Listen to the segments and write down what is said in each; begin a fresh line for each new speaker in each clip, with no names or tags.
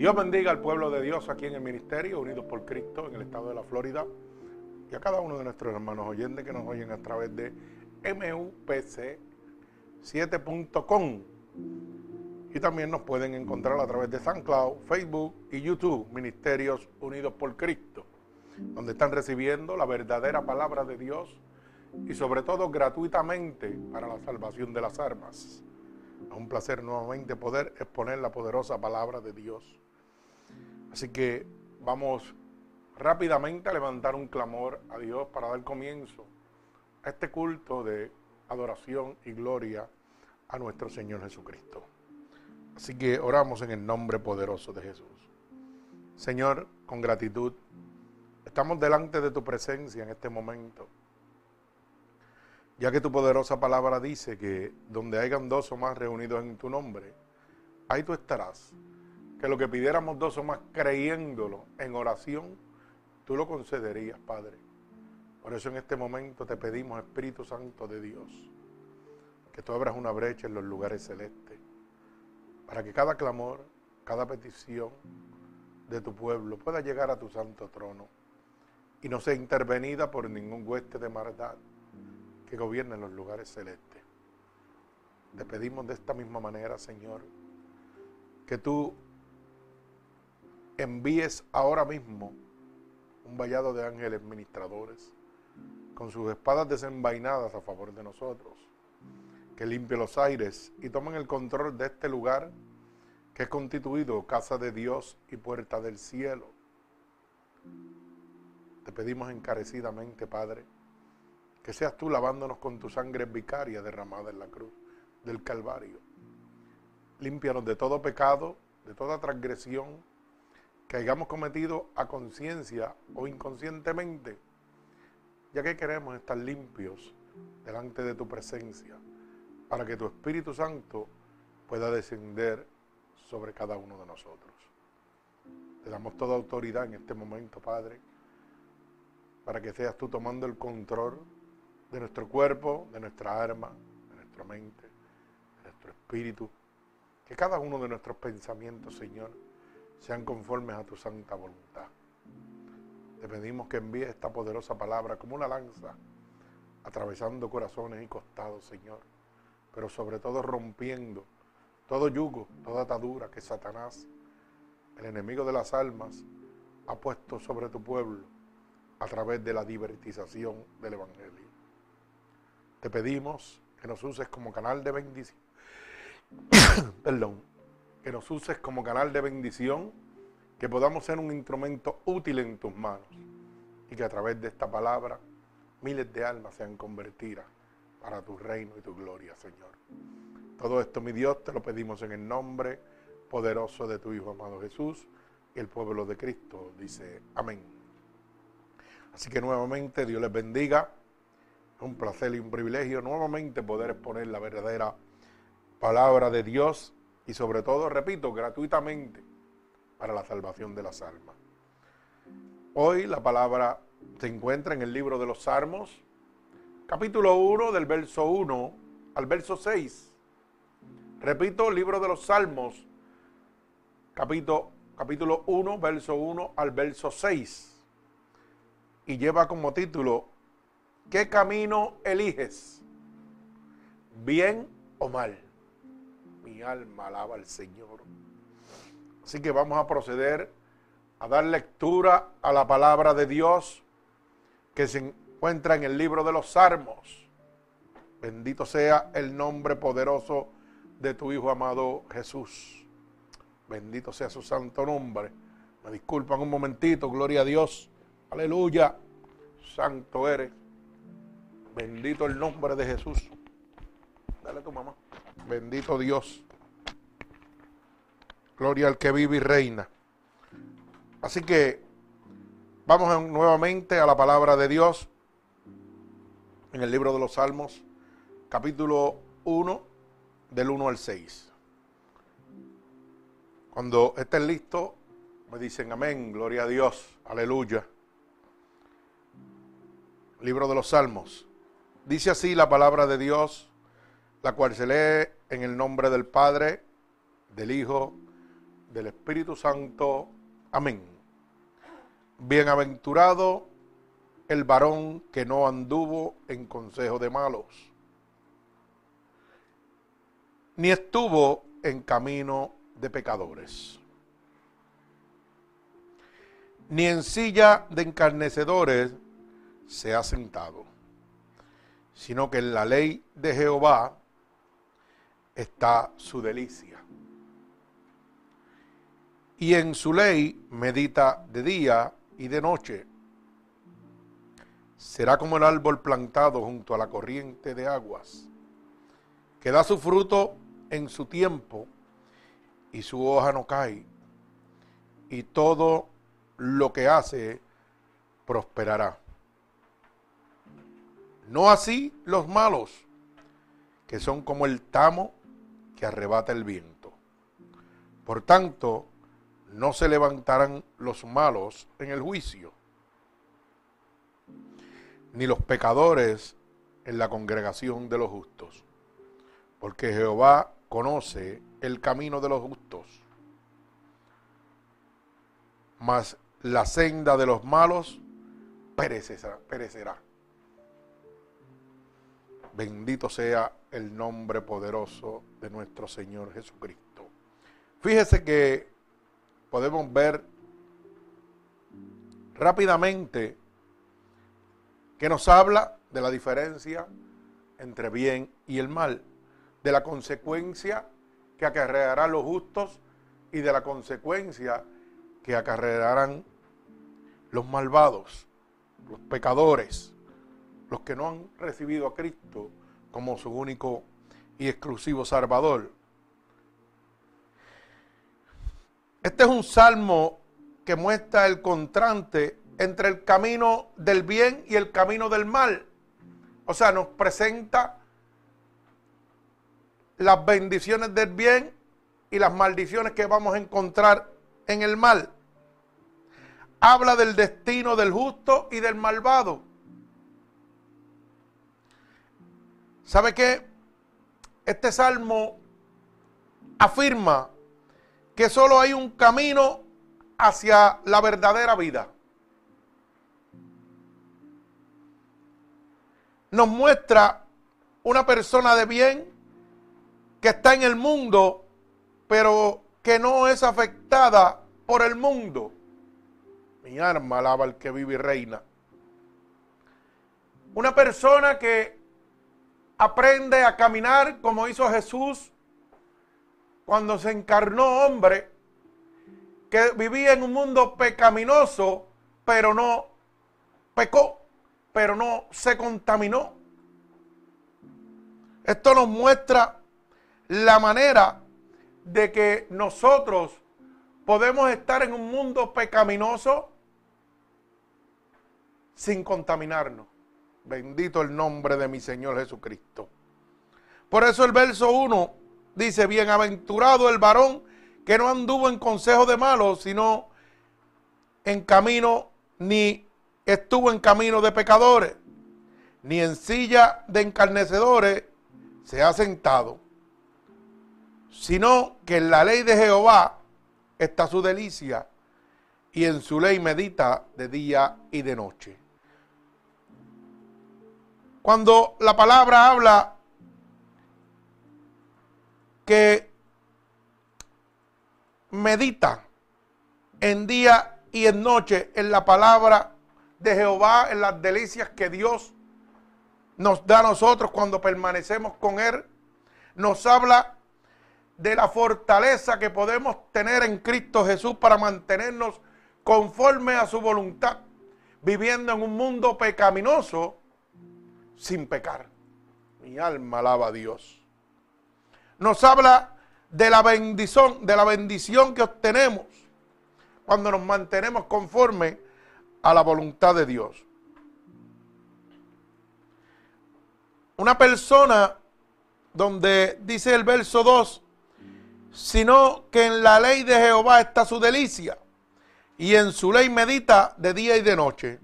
Dios bendiga al pueblo de Dios aquí en el ministerio, unidos por Cristo en el estado de la Florida, y a cada uno de nuestros hermanos oyentes que nos oyen a través de MUPC7.com. Y también nos pueden encontrar a través de SoundCloud, Facebook y YouTube, Ministerios Unidos por Cristo, donde están recibiendo la verdadera palabra de Dios y sobre todo gratuitamente para la salvación de las armas. Es un placer nuevamente poder exponer la poderosa palabra de Dios. Así que vamos rápidamente a levantar un clamor a Dios para dar comienzo a este culto de adoración y gloria a nuestro Señor Jesucristo. Así que oramos en el nombre poderoso de Jesús. Señor, con gratitud, estamos delante de tu presencia en este momento ya que tu poderosa palabra dice que donde hayan dos o más reunidos en tu nombre, ahí tú estarás. Que lo que pidiéramos dos o más creyéndolo en oración, tú lo concederías, Padre. Por eso en este momento te pedimos, Espíritu Santo de Dios, que tú abras una brecha en los lugares celestes, para que cada clamor, cada petición de tu pueblo pueda llegar a tu santo trono y no sea intervenida por ningún hueste de maldad que gobierna en los lugares celestes. Te pedimos de esta misma manera, Señor, que tú envíes ahora mismo un vallado de ángeles ministradores con sus espadas desenvainadas a favor de nosotros, que limpie los aires y tomen el control de este lugar que es constituido casa de Dios y puerta del cielo. Te pedimos encarecidamente, Padre, que seas tú lavándonos con tu sangre vicaria derramada en la cruz del Calvario. Límpianos de todo pecado, de toda transgresión que hayamos cometido a conciencia o inconscientemente, ya que queremos estar limpios delante de tu presencia, para que tu Espíritu Santo pueda descender sobre cada uno de nosotros. Te damos toda autoridad en este momento, Padre, para que seas tú tomando el control de nuestro cuerpo, de nuestra alma, de nuestra mente, de nuestro espíritu. Que cada uno de nuestros pensamientos, Señor, sean conformes a tu santa voluntad. Te pedimos que envíes esta poderosa palabra como una lanza, atravesando corazones y costados, Señor, pero sobre todo rompiendo todo yugo, toda atadura que Satanás, el enemigo de las almas, ha puesto sobre tu pueblo a través de la divertización del Evangelio. Te pedimos que nos uses como canal de bendición. Perdón. Que nos uses como canal de bendición, que podamos ser un instrumento útil en tus manos y que a través de esta palabra miles de almas sean convertidas para tu reino y tu gloria, Señor. Todo esto, mi Dios, te lo pedimos en el nombre poderoso de tu Hijo amado Jesús y el pueblo de Cristo dice amén. Así que nuevamente Dios les bendiga un placer y un privilegio nuevamente poder exponer la verdadera palabra de Dios y sobre todo, repito, gratuitamente para la salvación de las almas. Hoy la palabra se encuentra en el libro de los Salmos, capítulo 1 del verso 1 al verso 6. Repito, libro de los Salmos, capítulo, capítulo 1, verso 1 al verso 6. Y lleva como título ¿Qué camino eliges? ¿Bien o mal? Mi alma alaba al Señor. Así que vamos a proceder a dar lectura a la palabra de Dios que se encuentra en el libro de los Salmos. Bendito sea el nombre poderoso de tu Hijo amado Jesús. Bendito sea su santo nombre. Me disculpan un momentito, gloria a Dios. Aleluya. Santo eres. Bendito el nombre de Jesús. Dale a tu mamá. Bendito Dios. Gloria al que vive y reina. Así que vamos nuevamente a la palabra de Dios en el libro de los Salmos, capítulo 1, del 1 al 6. Cuando estén listos, me dicen amén, gloria a Dios, aleluya. Libro de los Salmos, Dice así la palabra de Dios, la cual se lee en el nombre del Padre, del Hijo del Espíritu Santo. Amén. Bienaventurado el varón que no anduvo en consejo de malos, ni estuvo en camino de pecadores, ni en silla de encarnecedores se ha sentado, sino que en la ley de Jehová está su delicia. Y en su ley medita de día y de noche. Será como el árbol plantado junto a la corriente de aguas, que da su fruto en su tiempo y su hoja no cae, y todo lo que hace prosperará. No así los malos, que son como el tamo que arrebata el viento. Por tanto, no se levantarán los malos en el juicio, ni los pecadores en la congregación de los justos, porque Jehová conoce el camino de los justos, mas la senda de los malos perecerá. perecerá. Bendito sea el nombre poderoso de nuestro Señor Jesucristo. Fíjese que podemos ver rápidamente que nos habla de la diferencia entre bien y el mal, de la consecuencia que acarrearán los justos y de la consecuencia que acarrearán los malvados, los pecadores los que no han recibido a Cristo como su único y exclusivo Salvador. Este es un salmo que muestra el contraste entre el camino del bien y el camino del mal. O sea, nos presenta las bendiciones del bien y las maldiciones que vamos a encontrar en el mal. Habla del destino del justo y del malvado. ¿Sabe qué? Este salmo afirma que solo hay un camino hacia la verdadera vida. Nos muestra una persona de bien que está en el mundo, pero que no es afectada por el mundo. Mi alma alaba al que vive y reina. Una persona que aprende a caminar como hizo Jesús cuando se encarnó hombre, que vivía en un mundo pecaminoso, pero no pecó, pero no se contaminó. Esto nos muestra la manera de que nosotros podemos estar en un mundo pecaminoso sin contaminarnos. Bendito el nombre de mi Señor Jesucristo. Por eso el verso 1 dice, bienaventurado el varón que no anduvo en consejo de malos, sino en camino, ni estuvo en camino de pecadores, ni en silla de encarnecedores se ha sentado, sino que en la ley de Jehová está su delicia, y en su ley medita de día y de noche. Cuando la palabra habla que medita en día y en noche en la palabra de Jehová, en las delicias que Dios nos da a nosotros cuando permanecemos con Él, nos habla de la fortaleza que podemos tener en Cristo Jesús para mantenernos conforme a su voluntad, viviendo en un mundo pecaminoso sin pecar. Mi alma alaba a Dios. Nos habla de la bendición, de la bendición que obtenemos cuando nos mantenemos conforme a la voluntad de Dios. Una persona donde dice el verso 2, sino que en la ley de Jehová está su delicia y en su ley medita de día y de noche.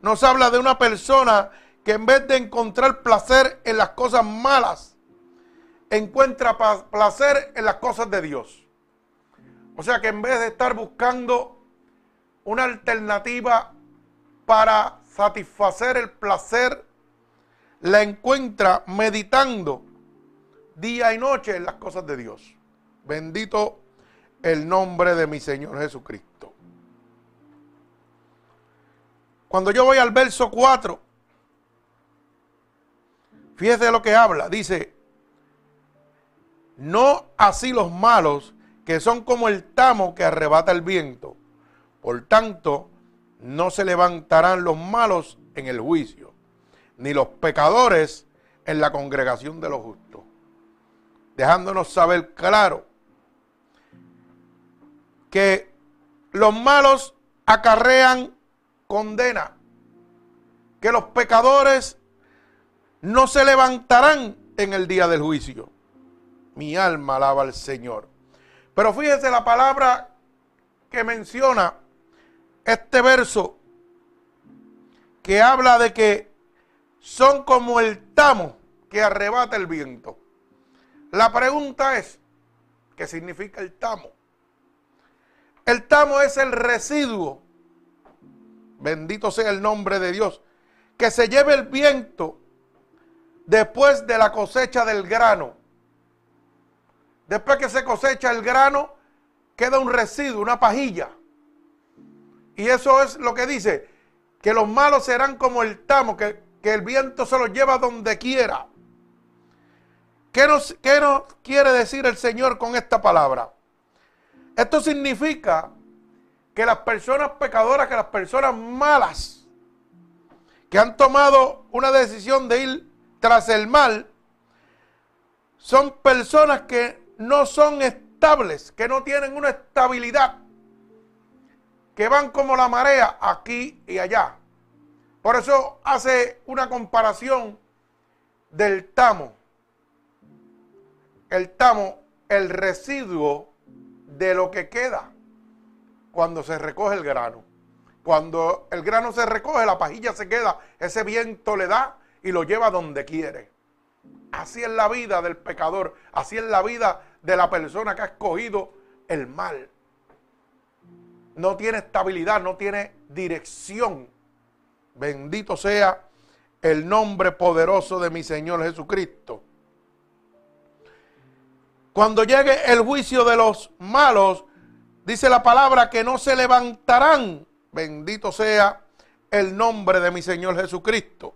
Nos habla de una persona que en vez de encontrar placer en las cosas malas, encuentra placer en las cosas de Dios. O sea que en vez de estar buscando una alternativa para satisfacer el placer, la encuentra meditando día y noche en las cosas de Dios. Bendito el nombre de mi Señor Jesucristo. Cuando yo voy al verso 4, fíjese lo que habla. Dice, no así los malos, que son como el tamo que arrebata el viento. Por tanto, no se levantarán los malos en el juicio, ni los pecadores en la congregación de los justos. Dejándonos saber claro que los malos acarrean condena, que los pecadores no se levantarán en el día del juicio. Mi alma alaba al Señor. Pero fíjese la palabra que menciona este verso que habla de que son como el tamo que arrebata el viento. La pregunta es, ¿qué significa el tamo? El tamo es el residuo, bendito sea el nombre de Dios, que se lleve el viento después de la cosecha del grano. Después que se cosecha el grano, queda un residuo, una pajilla. Y eso es lo que dice, que los malos serán como el tamo, que, el viento se los lleva donde quiera. ¿Qué nos, ¿Qué nos quiere decir el Señor con esta palabra? Esto significa que las personas pecadoras, que las personas malas, que han tomado una decisión de ir tras el mal, son personas que no son estables, que no tienen una estabilidad que van como la marea aquí y allá. Por eso hace una comparación del tamo. El tamo, el residuo de lo que queda cuando se recoge el grano. Cuando el grano se recoge, la pajilla se queda, ese viento le da y lo lleva donde quiere. Así es la vida del pecador, así es la vida de la persona que ha escogido el mal no tiene estabilidad, no tiene dirección. Bendito sea el nombre poderoso de mi Señor Jesucristo. Cuando llegue el juicio de los malos, dice la palabra que no se levantarán. Bendito sea el nombre de mi Señor Jesucristo.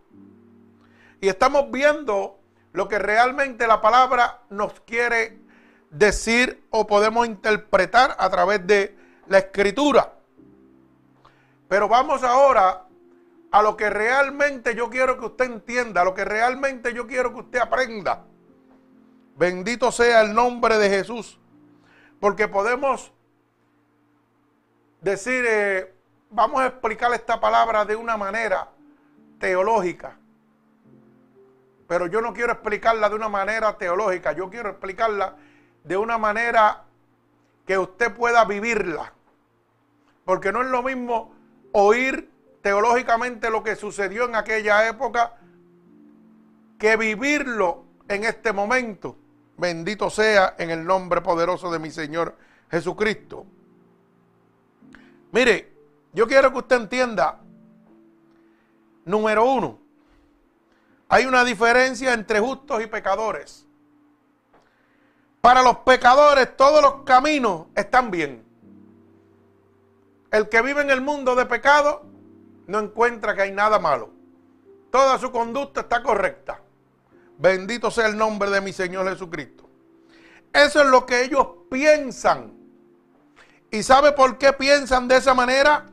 Y estamos viendo lo que realmente la palabra nos quiere decir o podemos interpretar a través de la escritura. Pero vamos ahora a lo que realmente yo quiero que usted entienda, a lo que realmente yo quiero que usted aprenda. Bendito sea el nombre de Jesús. Porque podemos decir, eh, vamos a explicar esta palabra de una manera teológica. Pero yo no quiero explicarla de una manera teológica, yo quiero explicarla de una manera que usted pueda vivirla. Porque no es lo mismo oír teológicamente lo que sucedió en aquella época que vivirlo en este momento. Bendito sea en el nombre poderoso de mi Señor Jesucristo. Mire, yo quiero que usted entienda, número uno, hay una diferencia entre justos y pecadores. Para los pecadores todos los caminos están bien. El que vive en el mundo de pecado no encuentra que hay nada malo. Toda su conducta está correcta. Bendito sea el nombre de mi Señor Jesucristo. Eso es lo que ellos piensan. ¿Y sabe por qué piensan de esa manera?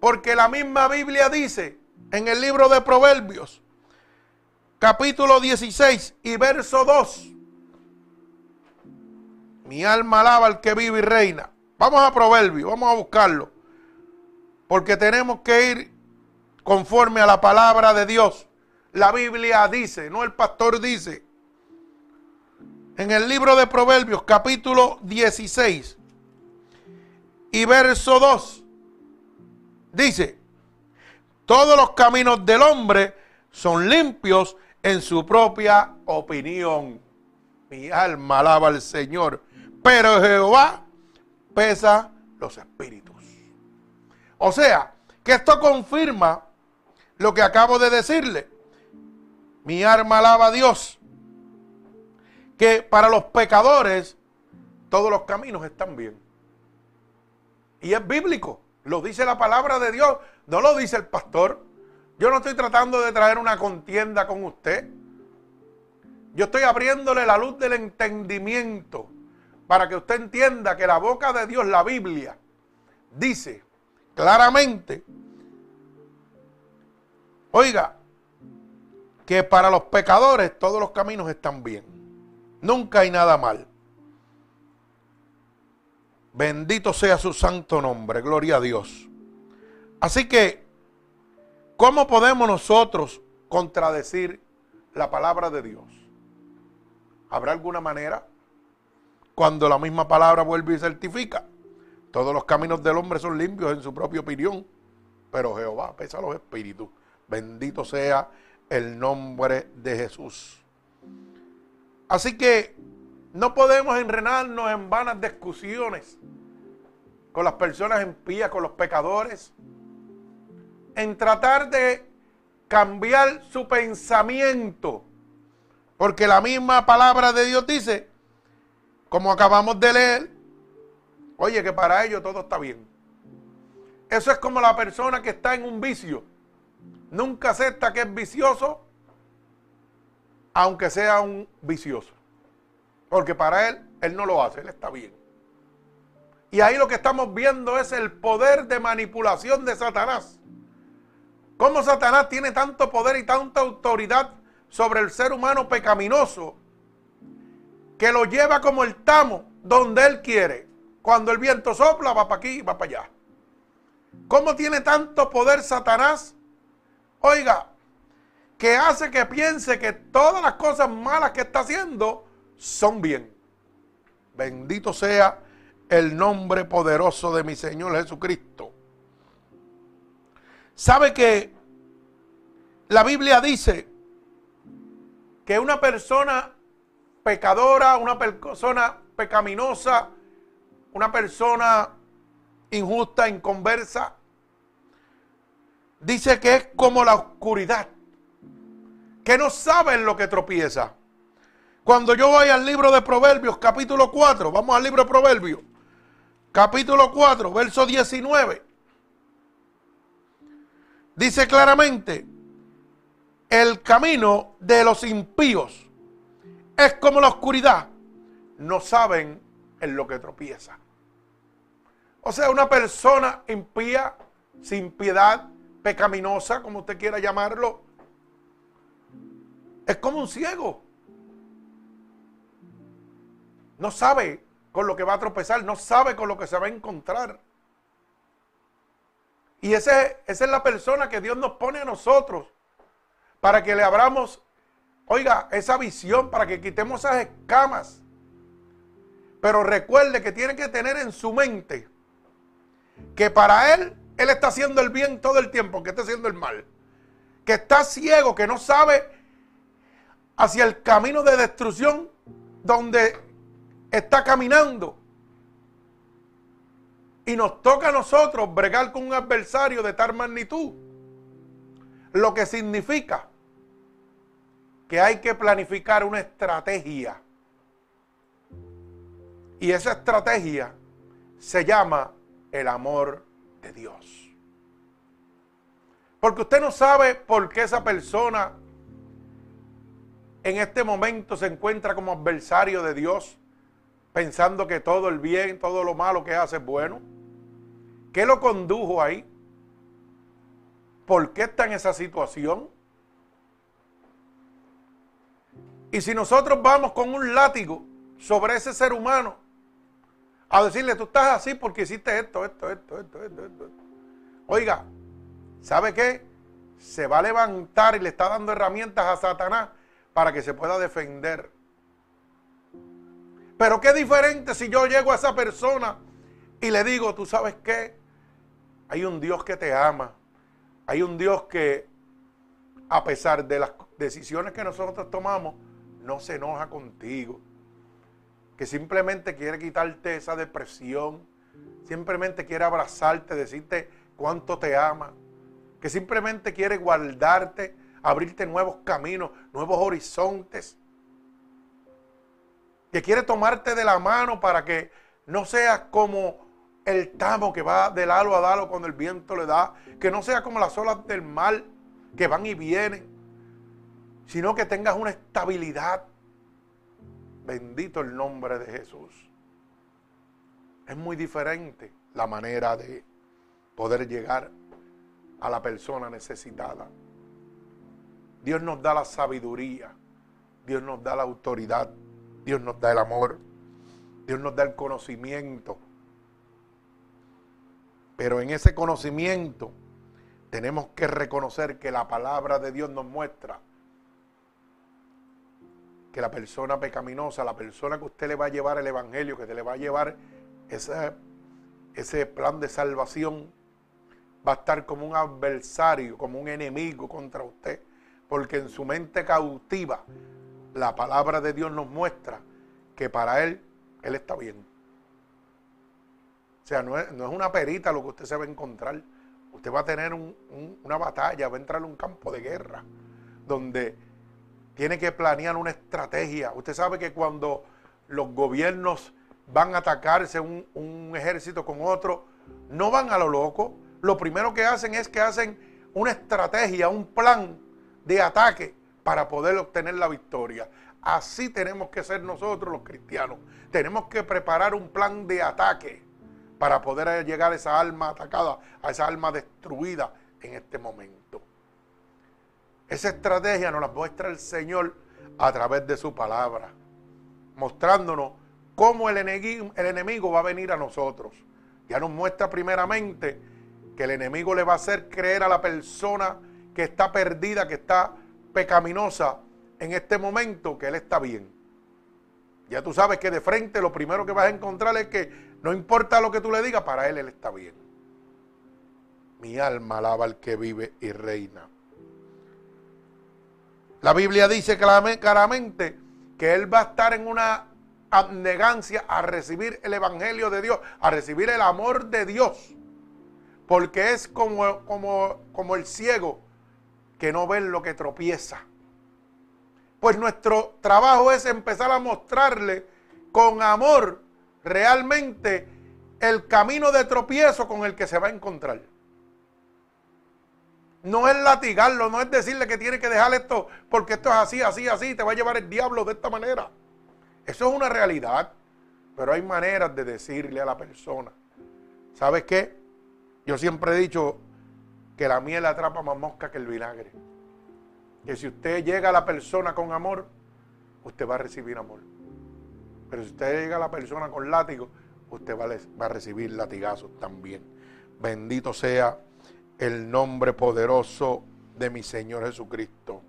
Porque la misma Biblia dice en el libro de Proverbios, capítulo 16 y verso 2. Mi alma alaba al que vive y reina. Vamos a Proverbio, vamos a buscarlo. Porque tenemos que ir conforme a la palabra de Dios. La Biblia dice, no el pastor dice. En el libro de Proverbios, capítulo 16 y verso 2, dice, todos los caminos del hombre son limpios en su propia opinión. Mi alma alaba al Señor. Pero Jehová pesa los espíritus. O sea, que esto confirma lo que acabo de decirle. Mi alma alaba a Dios. Que para los pecadores todos los caminos están bien. Y es bíblico. Lo dice la palabra de Dios. No lo dice el pastor. Yo no estoy tratando de traer una contienda con usted. Yo estoy abriéndole la luz del entendimiento para que usted entienda que la boca de Dios, la Biblia, dice claramente, oiga, que para los pecadores todos los caminos están bien. Nunca hay nada mal. Bendito sea su santo nombre, gloria a Dios. Así que, ¿cómo podemos nosotros contradecir la palabra de Dios? ¿Habrá alguna manera? Cuando la misma palabra vuelve y certifica. Todos los caminos del hombre son limpios en su propia opinión, pero Jehová pesa los espíritus. Bendito sea el nombre de Jesús. Así que no podemos enrenarnos en vanas discusiones con las personas impías, con los pecadores, en tratar de cambiar su pensamiento. Porque la misma palabra de Dios dice, como acabamos de leer, oye, que para ellos todo está bien. Eso es como la persona que está en un vicio. Nunca acepta que es vicioso, aunque sea un vicioso. Porque para él, él no lo hace, él está bien. Y ahí lo que estamos viendo es el poder de manipulación de Satanás. Cómo Satanás tiene tanto poder y tanta autoridad sobre el ser humano pecaminoso que lo lleva como el tamo donde él quiere. Cuando el viento sopla, va para aquí y va para allá. ¿Cómo tiene tanto poder Satanás? Oiga, que hace que piense que todas las cosas malas que está haciendo son bien. Bendito sea el nombre poderoso de mi Señor Jesucristo. ¿Sabe que la Biblia dice que una persona pecadora, una persona pecaminosa, una persona injusta, inconversa, dice que es como la oscuridad, que no sabe en lo que tropieza. Cuando yo voy al libro de Proverbios, capítulo 4, vamos al libro de Proverbios, capítulo 4, verso 19. Dice claramente, el camino de los impíos es como la oscuridad. No saben en lo que tropieza. O sea, una persona impía, sin piedad, pecaminosa, como usted quiera llamarlo, es como un ciego. No sabe con lo que va a tropezar, no sabe con lo que se va a encontrar. Y ese, esa es la persona que Dios nos pone a nosotros para que le abramos, oiga, esa visión, para que quitemos esas escamas. Pero recuerde que tiene que tener en su mente que para él, él está haciendo el bien todo el tiempo, que está haciendo el mal. Que está ciego, que no sabe hacia el camino de destrucción donde está caminando. Y nos toca a nosotros bregar con un adversario de tal magnitud. Lo que significa que hay que planificar una estrategia. Y esa estrategia se llama el amor de Dios. Porque usted no sabe por qué esa persona en este momento se encuentra como adversario de Dios pensando que todo el bien, todo lo malo que hace es bueno? ¿Qué lo condujo ahí? ¿Por qué está en esa situación? Y si nosotros vamos con un látigo sobre ese ser humano, a decirle, tú estás así porque hiciste esto, esto, esto, esto, esto, esto. Oiga, ¿sabe qué? Se va a levantar y le está dando herramientas a Satanás para que se pueda defender pero qué diferente si yo llego a esa persona y le digo, tú sabes qué, hay un Dios que te ama, hay un Dios que a pesar de las decisiones que nosotros tomamos, no se enoja contigo, que simplemente quiere quitarte esa depresión, simplemente quiere abrazarte, decirte cuánto te ama, que simplemente quiere guardarte, abrirte nuevos caminos, nuevos horizontes, que quiere tomarte de la mano para que no seas como el tamo que va de lado a lado cuando el viento le da, que no sea como las olas del mar que van y vienen, sino que tengas una estabilidad. Bendito el nombre de Jesús. Es muy diferente la manera de poder llegar a la persona necesitada. Dios nos da la sabiduría, Dios nos da la autoridad, Dios nos da el amor, Dios nos da el conocimiento. Pero en ese conocimiento tenemos que reconocer que la palabra de Dios nos muestra que la persona pecaminosa, la persona que usted le va a llevar el Evangelio, que te le va a llevar ese, ese plan de salvación, va a estar como un adversario, como un enemigo contra usted. Porque en su mente cautiva, la palabra de Dios nos muestra que para Él, Él está bien. Sea, no es, una perita lo que usted se va a encontrar. Usted va a tener una batalla, va a entrar en un campo de guerra, donde tiene que planear una estrategia. Usted sabe que cuando los gobiernos van a atacarse un, un ejército con otro, no van a lo loco. Lo primero que hacen es que hacen una estrategia, un plan de ataque para poder obtener la victoria. Así tenemos que ser nosotros los cristianos. Tenemos que preparar un plan de ataque para poder llegar a esa alma atacada, a esa alma destruida en este momento. Esa estrategia nos la muestra el Señor a través de su palabra, mostrándonos cómo el enemigo, el enemigo va a venir a nosotros. Ya nos muestra primeramente que el enemigo le va a hacer creer a la persona que está perdida, que está pecaminosa en este momento, que él está bien. Ya tú sabes que de frente lo primero que vas a encontrar es que no importa lo que tú le digas, para él él está bien. Mi alma alaba al que vive y reina. La Biblia dice claramente que él va a estar en una abnegancia a recibir el Evangelio de Dios, a recibir el amor de Dios. Porque es como, como, como el ciego que no ve lo que tropieza. Pues nuestro trabajo es empezar a mostrarle con amor realmente el camino de tropiezo con el que se va a encontrar. No es latigarlo, no es decirle que tiene que dejar esto porque esto es así, así, así, te va a llevar el diablo de esta manera. Eso es una realidad, pero hay maneras de decirle a la persona, ¿sabes qué? Yo siempre he dicho que la miel atrapa más mosca que el vinagre. Que si usted llega a la persona con amor, usted va a recibir amor. Pero si usted llega a la persona con látigo, usted va a, va a recibir latigazos también. Bendito sea el nombre poderoso de mi Señor Jesucristo.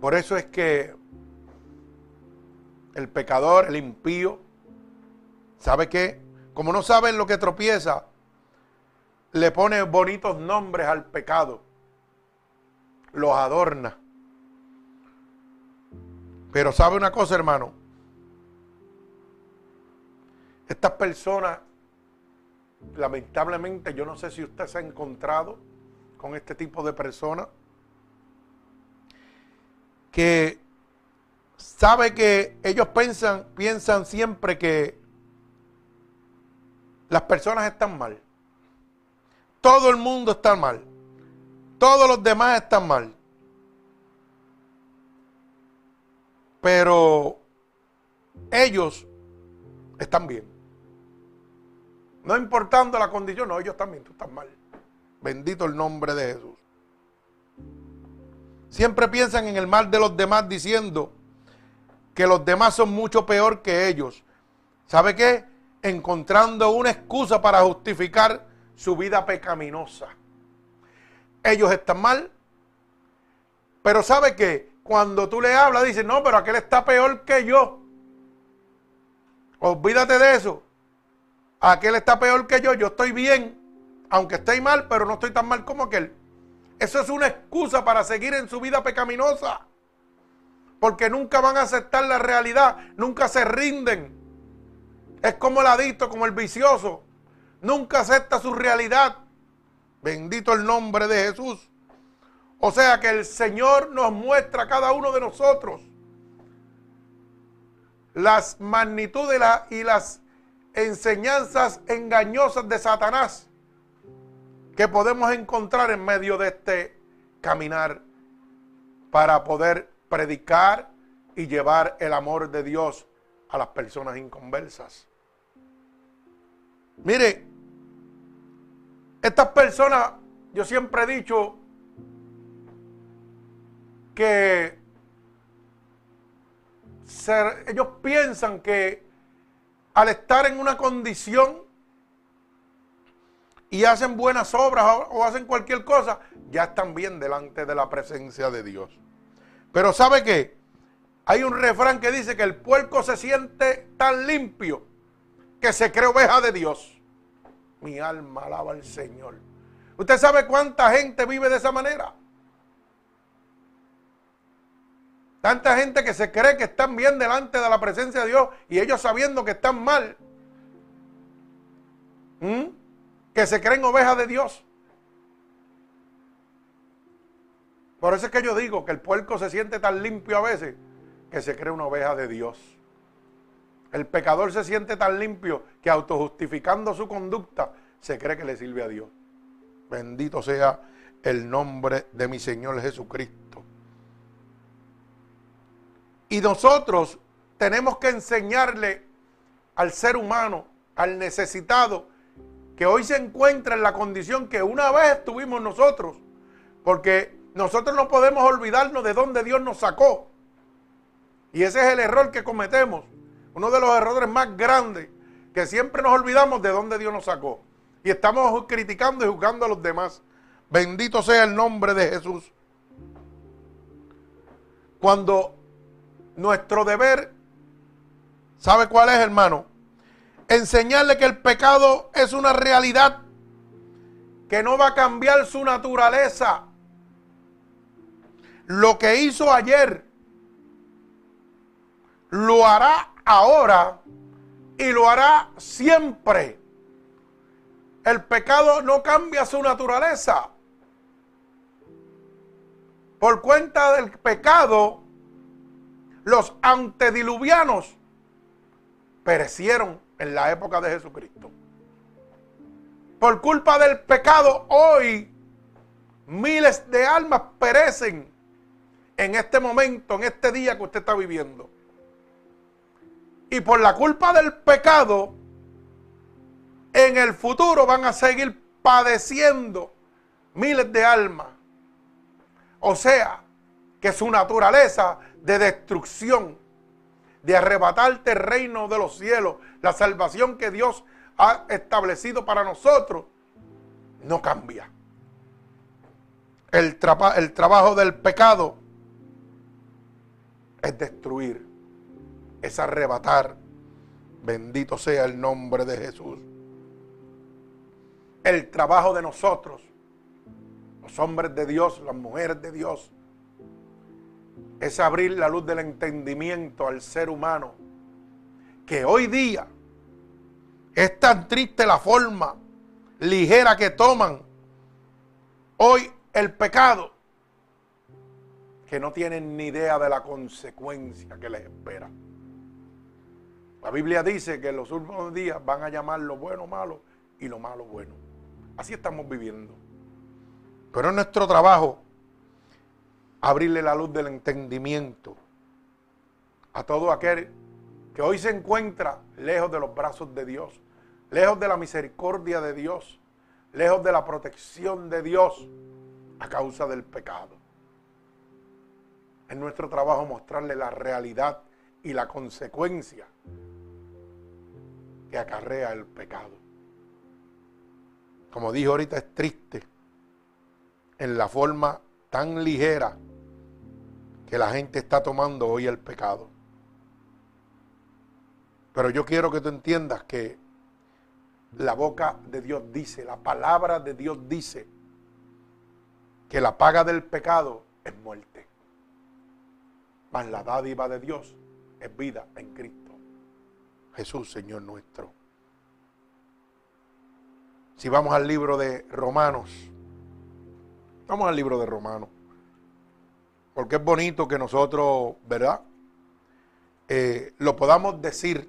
Por eso es que el pecador, el impío, ¿sabe qué? Como no sabe lo que tropieza, le pone bonitos nombres al pecado, los adorna. Pero sabe una cosa, hermano, estas personas, lamentablemente, yo no sé si usted se ha encontrado con este tipo de personas, que sabe que ellos piensan, piensan siempre que las personas están mal. Todo el mundo está mal. Todos los demás están mal. Pero ellos están bien. No importando la condición, no, ellos también, tú estás mal. Bendito el nombre de Jesús. Siempre piensan en el mal de los demás diciendo que los demás son mucho peor que ellos. ¿Sabe qué? Encontrando una excusa para justificar su vida pecaminosa. Ellos están mal, pero ¿sabe qué? Cuando tú le hablas, dice, no, pero aquel está peor que yo. Olvídate de eso. Aquel está peor que yo, yo estoy bien, aunque estoy mal, pero no estoy tan mal como aquel. Eso es una excusa para seguir en su vida pecaminosa. porque nunca van a aceptar la realidad, nunca se rinden. Es como el adicto, como el vicioso, nunca acepta su realidad. Bendito el nombre de Jesús. O sea que el Señor nos muestra a cada uno de nosotros las magnitudes y las enseñanzas engañosas de Satanás que podemos encontrar en medio de este caminar para poder predicar y llevar el amor de Dios a las personas inconversas. Mire, estas personas, yo siempre he dicho que ellos piensan que al estar en una condición y hacen buenas obras o, hacen cualquier cosa, ya están bien delante de la presencia de Dios. Pero ¿sabe qué? Hay un refrán que dice que el puerco se siente tan limpio que se cree oveja de Dios. Mi alma alaba al Señor. ¿Usted sabe cuánta gente vive de esa manera? Tanta gente que se cree que están bien delante de la presencia de Dios y ellos sabiendo que están mal. Que se creen ovejas de Dios. Por eso es que yo digo que el puerco se siente tan limpio a veces que se cree una oveja de Dios. El pecador se siente tan limpio que autojustificando su conducta se cree que le sirve a Dios. Bendito sea el nombre de mi Señor Jesucristo. Y nosotros tenemos que enseñarle al ser humano, al necesitado, que hoy se encuentra en la condición que una vez tuvimos nosotros, porque nosotros no podemos olvidarnos de dónde Dios nos sacó. Y ese es el error que cometemos, uno de los errores más grandes, que siempre nos olvidamos de dónde Dios nos sacó. Y estamos criticando y juzgando a los demás. Bendito sea el nombre de Jesús. Cuando nuestro deber, ¿sabe cuál es, hermano? Enseñarle que el pecado es una realidad que no va a cambiar su naturaleza. Lo que hizo ayer, lo hará ahora y lo hará siempre. El pecado no cambia su naturaleza. Por cuenta del pecado, los antediluvianos perecieron en la época de Jesucristo. Por culpa del pecado, hoy miles de almas perecen en este momento, en este día que usted está viviendo. Y por la culpa del pecado, en el futuro van a seguir padeciendo miles de almas. O sea, que su naturaleza de destrucción, de arrebatarte el reino de los cielos, la salvación que Dios ha establecido para nosotros, no cambia. El, el trabajo del pecado es destruir, es arrebatar. Bendito sea el nombre de Jesús. El trabajo de nosotros, los hombres de Dios, las mujeres de Dios, es abrir la luz del entendimiento al ser humano. Que hoy día es tan triste la forma ligera que toman hoy el pecado que no tienen ni idea de la consecuencia que les espera. La Biblia dice que en los últimos días van a llamar lo bueno malo y lo malo bueno. Así estamos viviendo. Pero es nuestro trabajo abrirle la luz del entendimiento a todo aquel que hoy se encuentra lejos de los brazos de Dios, lejos de la misericordia de Dios, lejos de la protección de Dios a causa del pecado. Es nuestro trabajo mostrarle la realidad y la consecuencia que acarrea el pecado. Como dijo ahorita, es triste en la forma tan ligera que la gente está tomando hoy el pecado. Pero yo quiero que tú entiendas que la boca de Dios dice, la palabra de Dios dice que la paga del pecado es muerte. mas la dádiva de Dios es vida en Cristo. Jesús, Señor nuestro. Si vamos al libro de Romanos, vamos al libro de Romanos, porque es bonito que nosotros, ¿verdad? Eh, lo podamos decir,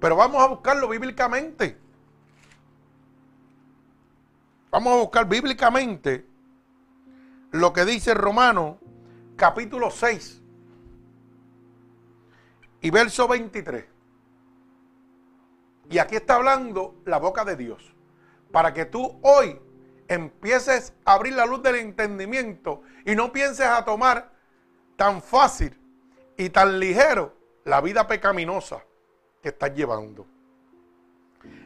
pero vamos a buscarlo bíblicamente. Vamos a buscar bíblicamente lo que dice Romano capítulo 6 y verso 23. Y aquí está hablando la boca de Dios. Para que tú hoy empieces a abrir la luz del entendimiento y no pienses a tomar tan fácil y tan ligero la vida pecaminosa que estás llevando.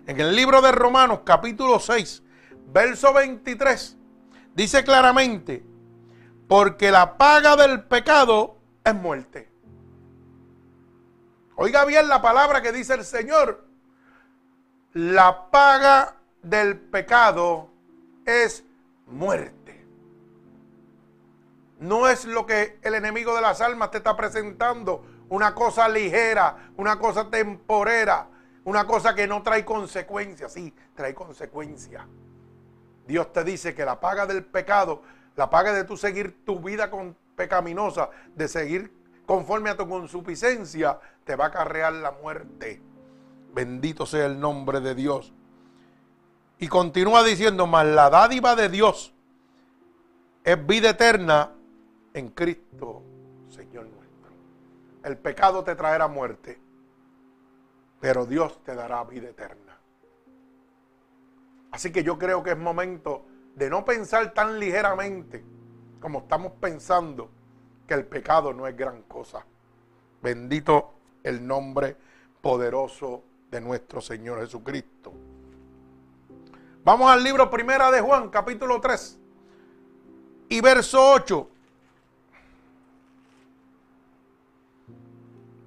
En el libro de Romanos capítulo 6 verso 23, dice claramente, porque la paga del pecado es muerte. Oiga bien la palabra que dice el Señor. La paga del pecado es muerte. No es lo que el enemigo de las almas te está presentando, una cosa ligera, una cosa temporera, una cosa que no trae consecuencias. Sí, trae consecuencias. Dios te dice que la paga del pecado, la paga de tu seguir tu vida con pecaminosa, de seguir conforme a tu consuficiencia, te va a acarrear la muerte. Bendito sea el nombre de Dios. Y continúa diciendo, mas la dádiva de Dios es vida eterna en Cristo, Señor nuestro. El pecado te traerá muerte, pero Dios te dará vida eterna. Así que yo creo que es momento de no pensar tan ligeramente como estamos pensando que el pecado no es gran cosa. Bendito el nombre poderoso de nuestro Señor Jesucristo. Vamos al libro Primera de Juan, capítulo 3 y verso 8.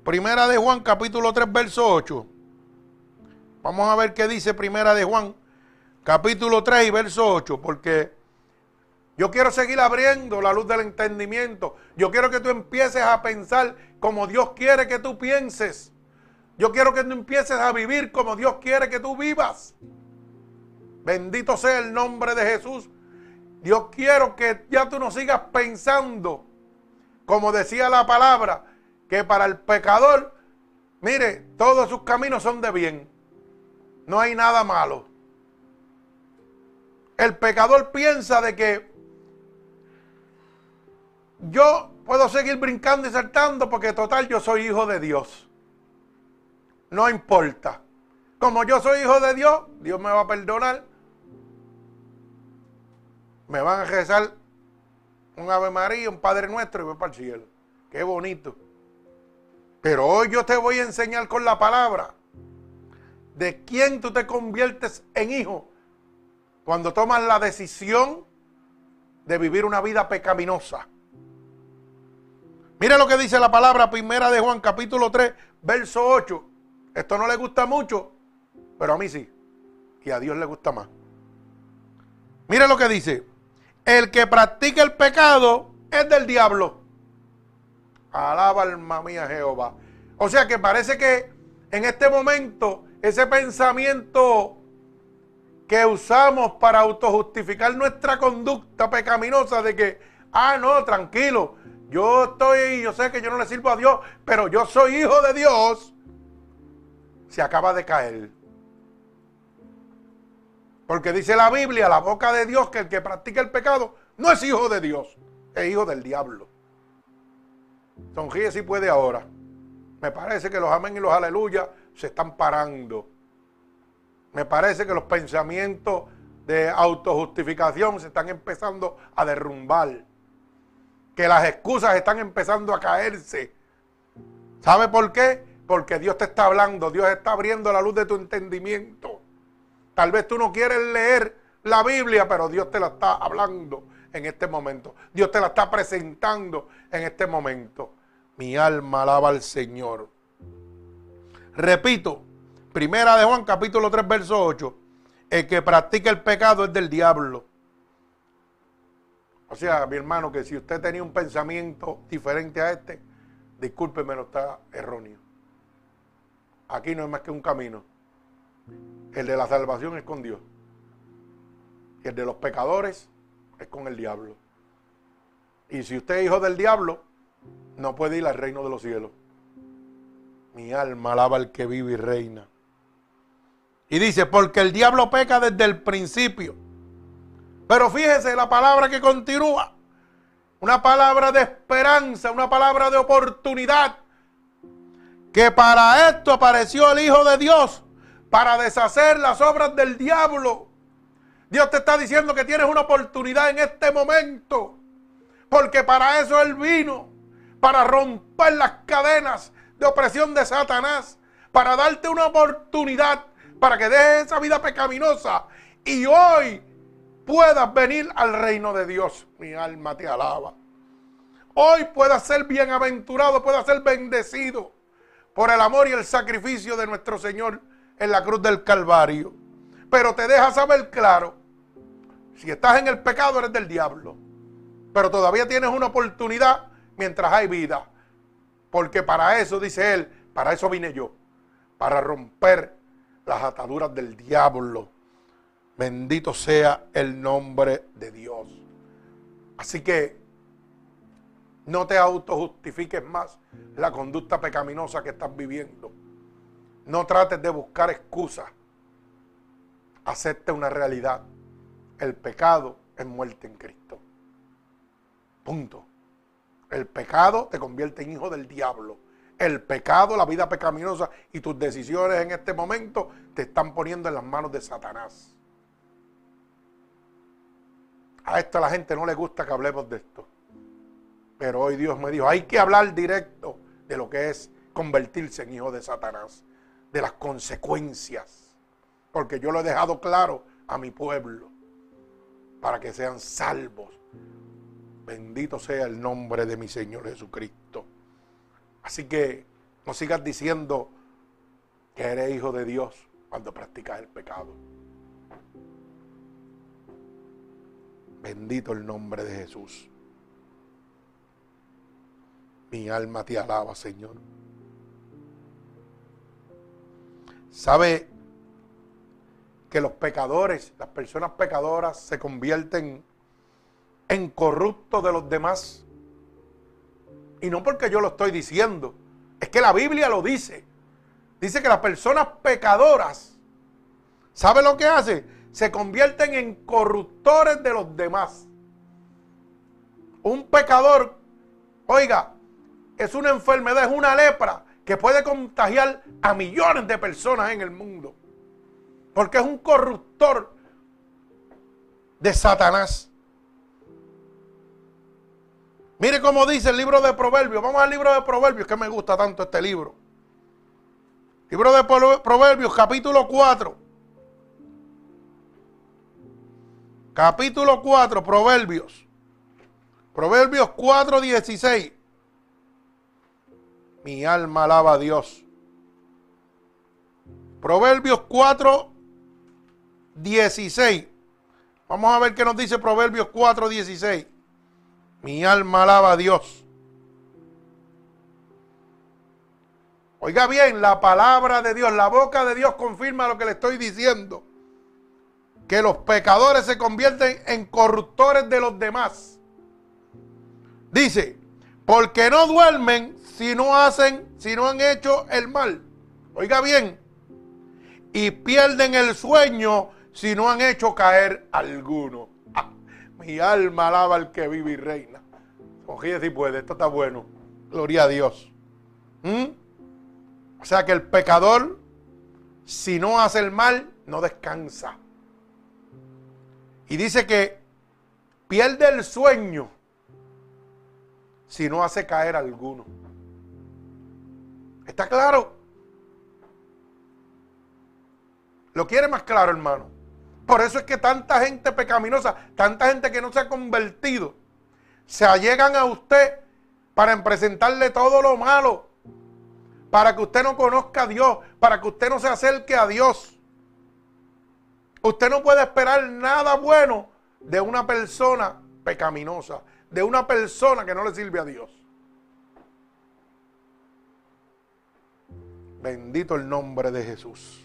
Primera de Juan, capítulo 3, verso 8. Vamos a ver qué dice Primera de Juan, capítulo 3 y verso 8, porque yo quiero seguir abriendo la luz del entendimiento. Yo quiero que tú empieces a pensar como Dios quiere que tú pienses. Yo quiero que tú empieces a vivir como Dios quiere que tú vivas. Bendito sea el nombre de Jesús. Dios quiero que ya tú no sigas pensando, como decía la palabra, que para el pecador, mire, todos sus caminos son de bien. No hay nada malo el pecador piensa de que yo puedo seguir brincando y saltando porque total yo soy hijo de Dios. No importa. Como yo soy hijo de Dios, Dios me va a perdonar. Me van a rezar un Ave María, un Padre Nuestro y voy para el cielo. Qué bonito. Pero hoy yo te voy a enseñar con la palabra de quién tú te conviertes en hijo cuando tomas la decisión de vivir una vida pecaminosa. Mira lo que dice la palabra primera de Juan capítulo 3, verso 8. Esto no le gusta mucho, pero a mí sí. Y a Dios le gusta más. Mira lo que dice. El que practica el pecado es del diablo. Alaba alma mía Jehová. O sea que parece que en este momento ese pensamiento que usamos para autojustificar nuestra conducta pecaminosa de que, ah, no, tranquilo, yo estoy, yo sé que yo no le sirvo a Dios, pero yo soy hijo de Dios, se acaba de caer. Porque dice la Biblia, la boca de Dios, que el que practica el pecado no es hijo de Dios, es hijo del diablo. Sonríe si puede ahora. Me parece que los amén y los aleluya se están parando. Me parece que los pensamientos de autojustificación se están empezando a derrumbar. Que las excusas están empezando a caerse. ¿Sabe por qué? Porque Dios te está hablando, Dios está abriendo la luz de tu entendimiento. Tal vez tú no quieres leer la Biblia, pero Dios te la está hablando en este momento. Dios te la está presentando en este momento. Mi alma alaba al Señor. Repito, Primera de Juan, capítulo 3, verso 8. El que practica el pecado es del diablo. O sea, mi hermano, que si usted tenía un pensamiento diferente a este, discúlpeme, no está erróneo. Aquí no es más que un camino. El de la salvación es con Dios. Y el de los pecadores es con el diablo. Y si usted es hijo del diablo, no puede ir al reino de los cielos. Mi alma alaba al que vive y reina. Y dice, porque el diablo peca desde el principio. Pero fíjese la palabra que continúa. Una palabra de esperanza, una palabra de oportunidad. Que para esto apareció el Hijo de Dios, para deshacer las obras del diablo. Dios te está diciendo que tienes una oportunidad en este momento. Porque para eso Él vino. Para romper las cadenas de opresión de Satanás. Para darte una oportunidad. Para que dejes esa vida pecaminosa. Y hoy puedas venir al reino de Dios. Mi alma te alaba. Hoy puedas ser bienaventurado, puedas ser bendecido por el amor y el sacrificio de nuestro Señor en la cruz del Calvario. Pero te deja saber claro, si estás en el pecado eres del diablo. Pero todavía tienes una oportunidad mientras hay vida. Porque para eso, dice él, para eso vine yo. Para romper las ataduras del diablo Bendito sea el nombre de Dios. Así que no te autojustifiques más la conducta pecaminosa que estás viviendo. No trates de buscar excusas. Acepte una realidad. El pecado es muerte en Cristo. Punto. El pecado te convierte en hijo del diablo. El pecado, la vida pecaminosa y tus decisiones en este momento te están poniendo en las manos de Satanás. A esto a la gente no le gusta que hablemos de esto. Pero hoy Dios me dijo, hay que hablar directo de lo que es convertirse en hijo de Satanás, de las consecuencias. Porque yo lo he dejado claro a mi pueblo, para que sean salvos. Bendito sea el nombre de mi Señor Jesucristo. Así que no sigas diciendo que eres hijo de Dios cuando practicas el pecado. Bendito el nombre de Jesús. Mi alma te alaba, Señor. ¿Sabe que los pecadores, las personas pecadoras se convierten en corruptos de los demás? Y no porque yo lo estoy diciendo, es que la Biblia lo dice. Dice que las personas pecadoras, ¿sabe lo que hace? se convierten en corruptores de los demás. Un pecador, oiga, es una enfermedad, es una lepra que puede contagiar a millones de personas en el mundo. Porque es un corruptor de Satanás. Mire cómo dice el libro de Proverbios. Vamos al libro de Proverbios, que me gusta tanto este libro. Libro de Proverbios, capítulo 4. Capítulo 4, Proverbios. Proverbios 4, 16. Mi alma alaba a Dios. Proverbios 4, 16. Vamos a ver qué nos dice Proverbios 4, 16. Mi alma alaba a Dios. Oiga bien, la palabra de Dios, la boca de Dios confirma lo que le estoy diciendo que los pecadores se convierten en corruptores de los demás. Dice, porque no duermen si no hacen, si no han hecho el mal. Oiga bien, y pierden el sueño si no han hecho caer alguno. Ah, mi alma alaba al que vive y reina. Oye, si puede, esto está bueno. Gloria a Dios. ¿Mm? O sea que el pecador, si no hace el mal, no descansa. Y dice que pierde el sueño si no hace caer alguno. ¿Está claro? ¿Lo quiere más claro, hermano? Por eso es que tanta gente pecaminosa, tanta gente que no se ha convertido, se allegan a usted para presentarle todo lo malo, para que usted no conozca a Dios, para que usted no se acerque a Dios. Usted no puede esperar nada bueno de una persona pecaminosa de una persona que no le sirve a Dios. Bendito el nombre de Jesús.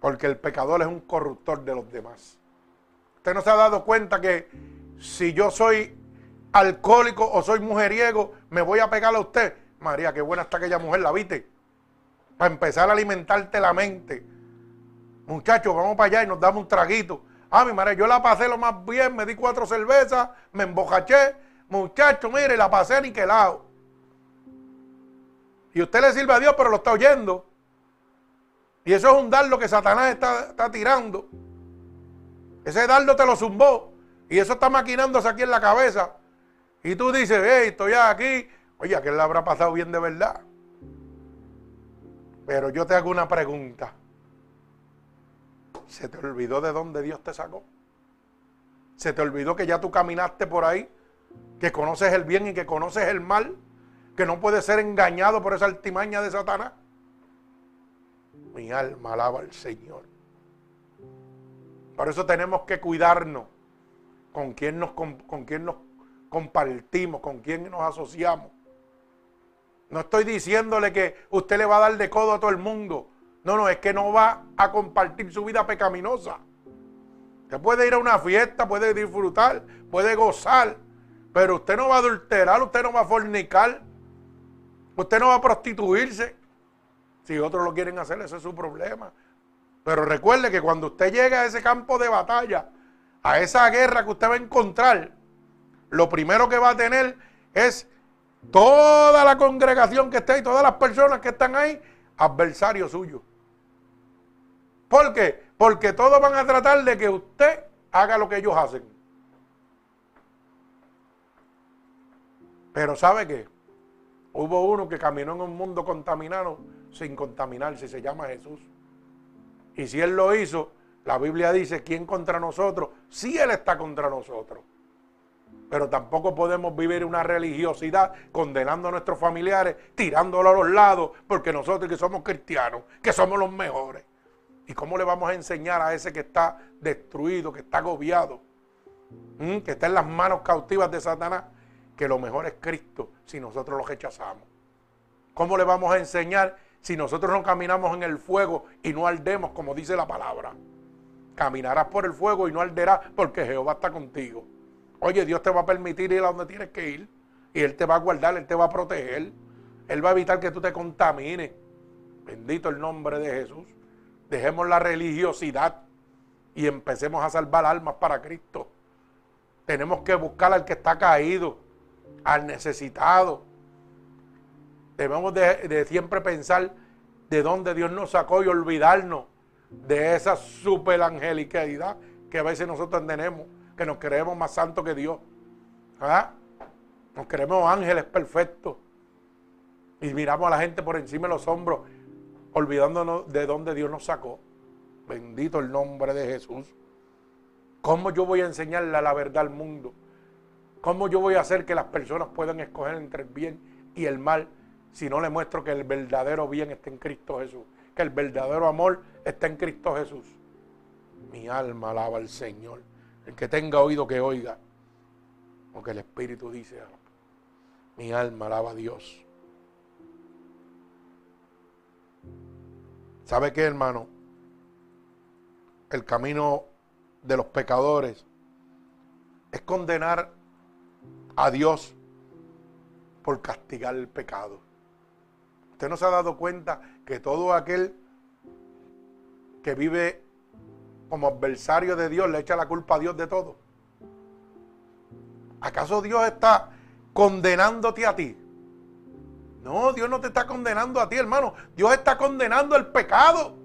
Porque el pecador es un corruptor de los demás. Usted no se ha dado cuenta que si yo soy alcohólico o soy mujeriego, me voy a pegar a usted. María, qué buena está aquella mujer, ¿la viste? Para empezar a alimentarte la mente. Muchachos, vamos para allá y nos damos un traguito. Ah, mi madre, yo la pasé lo más bien, me di cuatro cervezas, me embocaché. Muchachos, mire, la pasé lado. Y usted le sirve a Dios, pero lo está oyendo. Y eso es un dardo que Satanás está, tirando. Ese dardo te lo zumbó. Y eso está maquinándose aquí en la cabeza. Y tú dices, hey, estoy aquí. Oye, que él le habrá pasado bien de verdad. Pero yo te hago una pregunta. ¿Se te olvidó de dónde Dios te sacó? ¿Se te olvidó que ya tú caminaste por ahí? ¿Que conoces el bien y que conoces el mal? ¿Que no puedes ser engañado por esa altimaña de Satanás? Mi alma alaba al Señor. Por eso tenemos que cuidarnos con quién nos, con, con quién nos compartimos, con quién nos asociamos. No estoy diciéndole que usted le va a dar de codo a todo el mundo. No, no, es que no va a compartir su vida pecaminosa. Usted puede ir a una fiesta, puede disfrutar, puede gozar, pero usted no va a adulterar, usted no va a fornicar, usted no va a prostituirse. Si otros lo quieren hacer, ese es su problema. Pero recuerde que cuando usted llega a ese campo de batalla, a esa guerra que usted va a encontrar, lo primero que va a tener es toda la congregación que está ahí, todas las personas que están ahí, adversarios suyos. ¿Por qué? Porque todos van a tratar de que usted haga lo que ellos hacen. Pero ¿sabe qué? Hubo uno que caminó en un mundo contaminado sin contaminarse, se llama Jesús. Y si Él lo hizo, la Biblia dice, ¿quién contra nosotros? Si Él está contra nosotros. Pero tampoco podemos vivir una religiosidad condenando a nuestros familiares, tirándolo a los lados, porque nosotros que somos cristianos, que somos los mejores. ¿Y cómo le vamos a enseñar a ese que está destruido, que está agobiado, que está en las manos cautivas de Satanás, que lo mejor es Cristo si nosotros lo rechazamos? ¿Cómo le vamos a enseñar si nosotros no caminamos en el fuego y no ardemos como dice la palabra? Caminarás por el fuego y no arderás porque Jehová está contigo. Oye, Dios te va a permitir ir a donde tienes que ir. Y Él te va a guardar, Él te va a proteger. Él va a evitar que tú te contamines. Bendito el nombre de Jesús. Dejemos la religiosidad y empecemos a salvar almas para Cristo. Tenemos que buscar al que está caído, al necesitado. Debemos de, siempre pensar de dónde Dios nos sacó y olvidarnos de esa superangelicalidad que a veces nosotros tenemos que nos creemos más santos que Dios. ¿Ah? Nos creemos ángeles perfectos. Y miramos a la gente por encima de los hombros, olvidándonos de dónde Dios nos sacó. Bendito el nombre de Jesús. ¿Cómo yo voy a enseñarle la verdad al mundo? ¿Cómo yo voy a hacer que las personas puedan escoger entre el bien y el mal si no le muestro que el verdadero bien está en Cristo Jesús? Que el verdadero amor está en Cristo Jesús. Mi alma alaba al Señor. El que tenga oído que oiga. Porque el Espíritu dice, mi alma alaba a Dios. ¿Sabe qué, hermano? El camino de los pecadores es condenar a Dios por castigar el pecado. Usted no se ha dado cuenta que todo aquel que vive como adversario de Dios le echa la culpa a Dios de todo? ¿Acaso Dios está condenándote a ti? No, Dios no te está condenando a ti, hermano. Dios está condenando el pecado.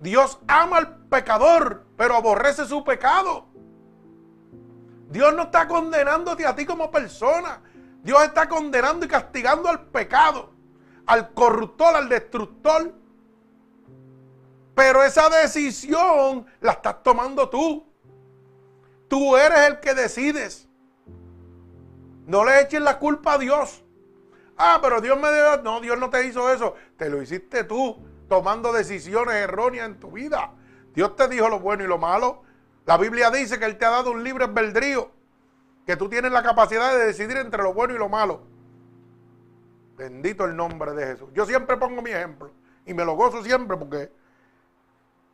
Dios ama al pecador, pero aborrece su pecado. Dios no está condenándote a ti como persona. Dios está condenando y castigando al pecado, al corruptor, al destructor pero esa decisión la estás tomando tú. Tú eres el que decides. No le eches la culpa a Dios. Ah, pero Dios me dio. No, Dios no te hizo eso. Te lo hiciste tú, tomando decisiones erróneas en tu vida. Dios te dijo lo bueno y lo malo. La Biblia dice que Él te ha dado un libre albedrío, que tú tienes la capacidad de decidir entre lo bueno y lo malo. Bendito el nombre de Jesús. Yo siempre pongo mi ejemplo y me lo gozo siempre porque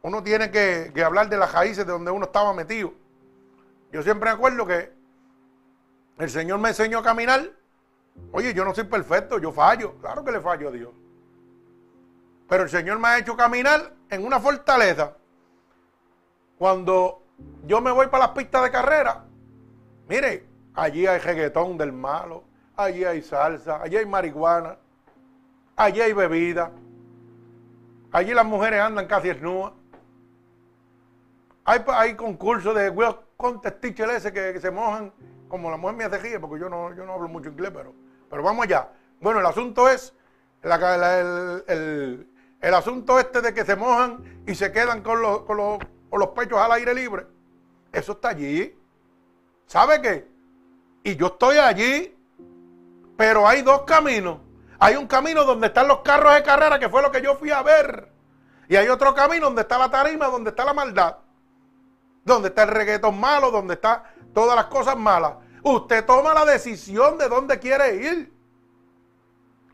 uno tiene que, hablar de las raíces de donde uno estaba metido. Yo siempre me acuerdo que el Señor me enseñó a caminar. Oye, yo no soy perfecto, yo fallo. Claro que le fallo a Dios. Pero el Señor me ha hecho caminar en una fortaleza. Cuando yo me voy para las pistas de carrera, mire, allí hay reggaetón del malo, allí hay salsa, allí hay marihuana, allí hay bebida, allí las mujeres andan casi desnudas. Hay, concursos de Will Contest ese que, se mojan, como la mujer me hace ríe, porque yo no, hablo mucho inglés, pero, pero vamos allá. Bueno, el asunto es el, asunto este de que se mojan y se quedan con los, pechos al aire libre, eso está allí. ¿Sabe qué? Y yo estoy allí, pero hay dos caminos. Hay un camino donde están los carros de carrera, que fue lo que yo fui a ver. Y hay otro camino donde está la tarima, donde está la maldad. Donde está el reggaetón malo, donde está todas las cosas malas. Usted toma la decisión de dónde quiere ir.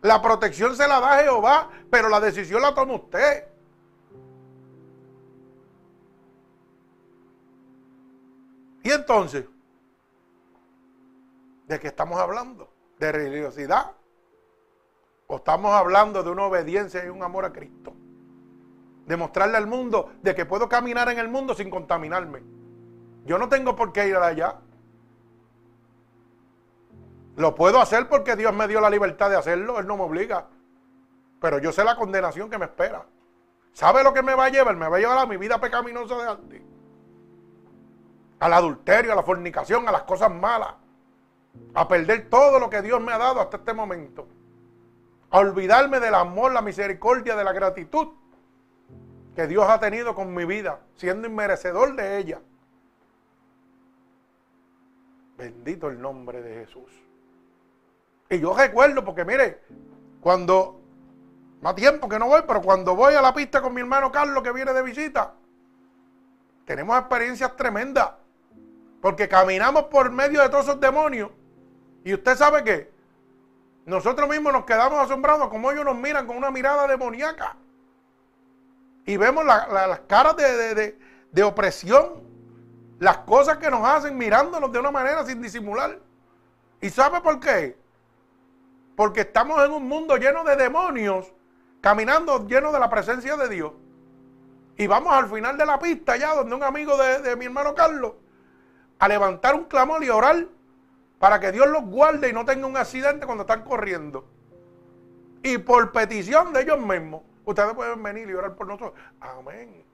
La protección se la da Jehová, pero la decisión la toma usted. Y entonces, ¿de qué estamos hablando? ¿De religiosidad? ¿O estamos hablando de una obediencia y un amor a Cristo? Demostrarle al mundo de que puedo caminar en el mundo sin contaminarme. Yo no tengo por qué ir allá. Lo puedo hacer porque Dios me dio la libertad de hacerlo, Él no me obliga. Pero yo sé la condenación que me espera. ¿Sabe lo que me va a llevar? Me va a llevar a mi vida pecaminosa de antes. Al adulterio, a la fornicación, a las cosas malas. A perder todo lo que Dios me ha dado hasta este momento. A olvidarme del amor, la misericordia, de la gratitud que Dios ha tenido con mi vida, siendo inmerecedor de ella. Bendito el nombre de Jesús. Y yo recuerdo, porque mire, cuando, más tiempo que no voy, pero cuando voy a la pista con mi hermano Carlos que viene de visita, tenemos experiencias tremendas. Porque caminamos por medio de todos esos demonios. Y usted sabe que nosotros mismos nos quedamos asombrados como ellos nos miran con una mirada demoníaca. Y vemos las caras de, de opresión, las cosas que nos hacen mirándonos de una manera sin disimular. ¿Y sabe por qué? Porque estamos en un mundo lleno de demonios, caminando lleno de la presencia de Dios. Y vamos al final de la pista, ya donde un amigo de, mi hermano Carlos, a levantar un clamor y orar para que Dios los guarde y no tenga un accidente cuando están corriendo. Y por petición de ellos mismos, ustedes pueden venir y orar por nosotros. Amén.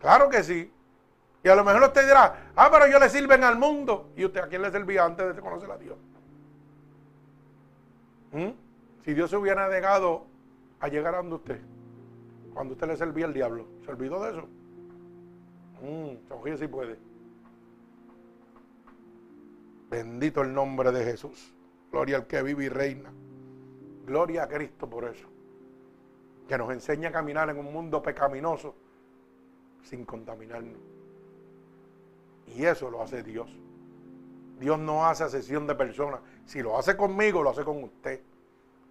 Claro que sí. Y a lo mejor usted dirá, ah, pero yo le sirven al mundo. ¿Y usted a quién le servía antes de conocer a Dios? ¿Mm? Si Dios se hubiera negado a llegar a donde usted, cuando usted le servía al diablo, ¿se olvidó de eso? Mm, si puede. Bendito el nombre de Jesús. Gloria al que vive y reina. Gloria a Cristo por eso. Que nos enseña a caminar en un mundo pecaminoso sin contaminarnos. Y eso lo hace Dios. Dios no hace asesión de personas. Si lo hace conmigo, lo hace con usted.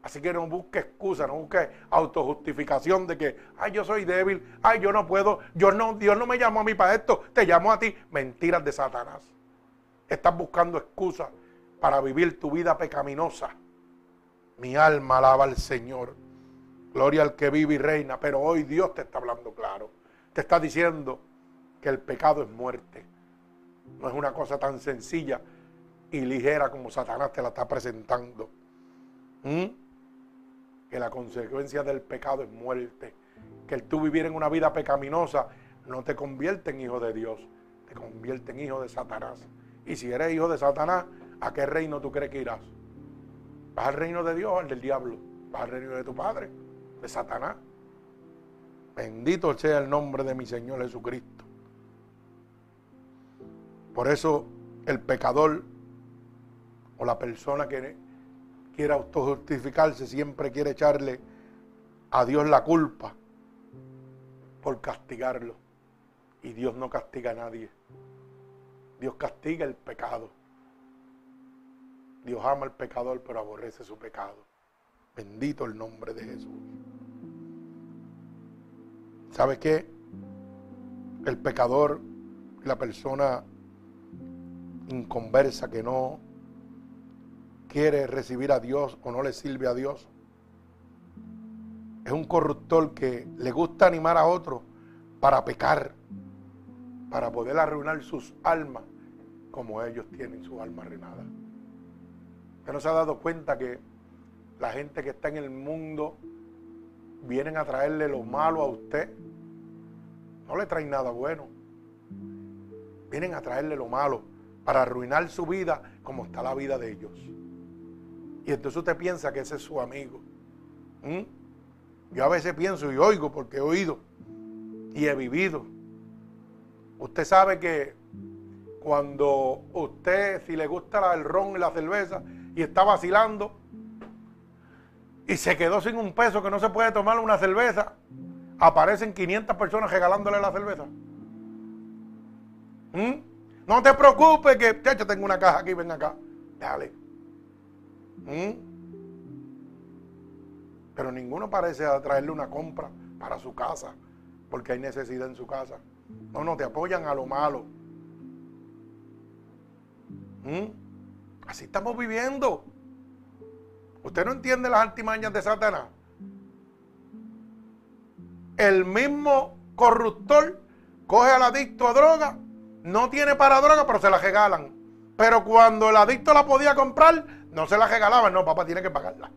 Así que no busque excusa, no busque autojustificación de que, ay, yo soy débil, ay, yo no puedo, yo no, Dios no me llamó a mí para esto, te llamó a ti. Mentiras de Satanás. Estás buscando excusas para vivir tu vida pecaminosa. Mi alma alaba al Señor. Gloria al que vive y reina. Pero hoy Dios te está hablando claro. Te está diciendo que el pecado es muerte. No es una cosa tan sencilla y ligera como Satanás te la está presentando. ¿Mm? Que la consecuencia del pecado es muerte. Que el tú vivir en una vida pecaminosa no te convierte en hijo de Dios, te convierte en hijo de Satanás. Y si eres hijo de Satanás, ¿a qué reino tú crees que irás? ¿Vas al reino de Dios o al del diablo? ¿Vas al reino de tu padre? De Satanás. Bendito sea el nombre de mi Señor Jesucristo. Por eso el pecador o la persona que quiere autojustificarse siempre quiere echarle a Dios la culpa. por castigarlo. Y Dios no castiga a nadie. Dios castiga el pecado. Dios ama al pecador, pero aborrece su pecado. Bendito el nombre de Jesús. ¿Sabe qué? El pecador, la persona inconversa que no quiere recibir a Dios o no le sirve a Dios, es un corruptor que le gusta animar a otros para pecar, para poder arruinar sus almas como ellos tienen su alma arruinada. Usted no se ha dado cuenta que la gente que está en el mundo vienen a traerle lo malo a usted. No le traen nada bueno. Vienen a traerle lo malo para arruinar su vida como está la vida de ellos. Y entonces usted piensa que ese es su amigo. ¿Mm? Yo a veces pienso y oigo porque he oído y he vivido. Usted sabe que cuando usted, si le gusta el ron y la cerveza y está vacilando y se quedó sin un peso que no se puede tomar una cerveza, aparecen 500 personas regalándole la cerveza. ¿Mm? No te preocupes que, yo tengo una caja aquí, ven acá. Dale. ¿Mm? Pero ninguno parece traerle una compra para su casa, porque hay necesidad en su casa. No, no, te apoyan a lo malo. ¿Mm? Así estamos viviendo. ¿Usted no entiende las artimañas de Satanás? El mismo corruptor coge al adicto a droga, no tiene para droga, pero se la regalan. Pero cuando el adicto la podía comprar, no se la regalaban. No, papá tiene que pagarla.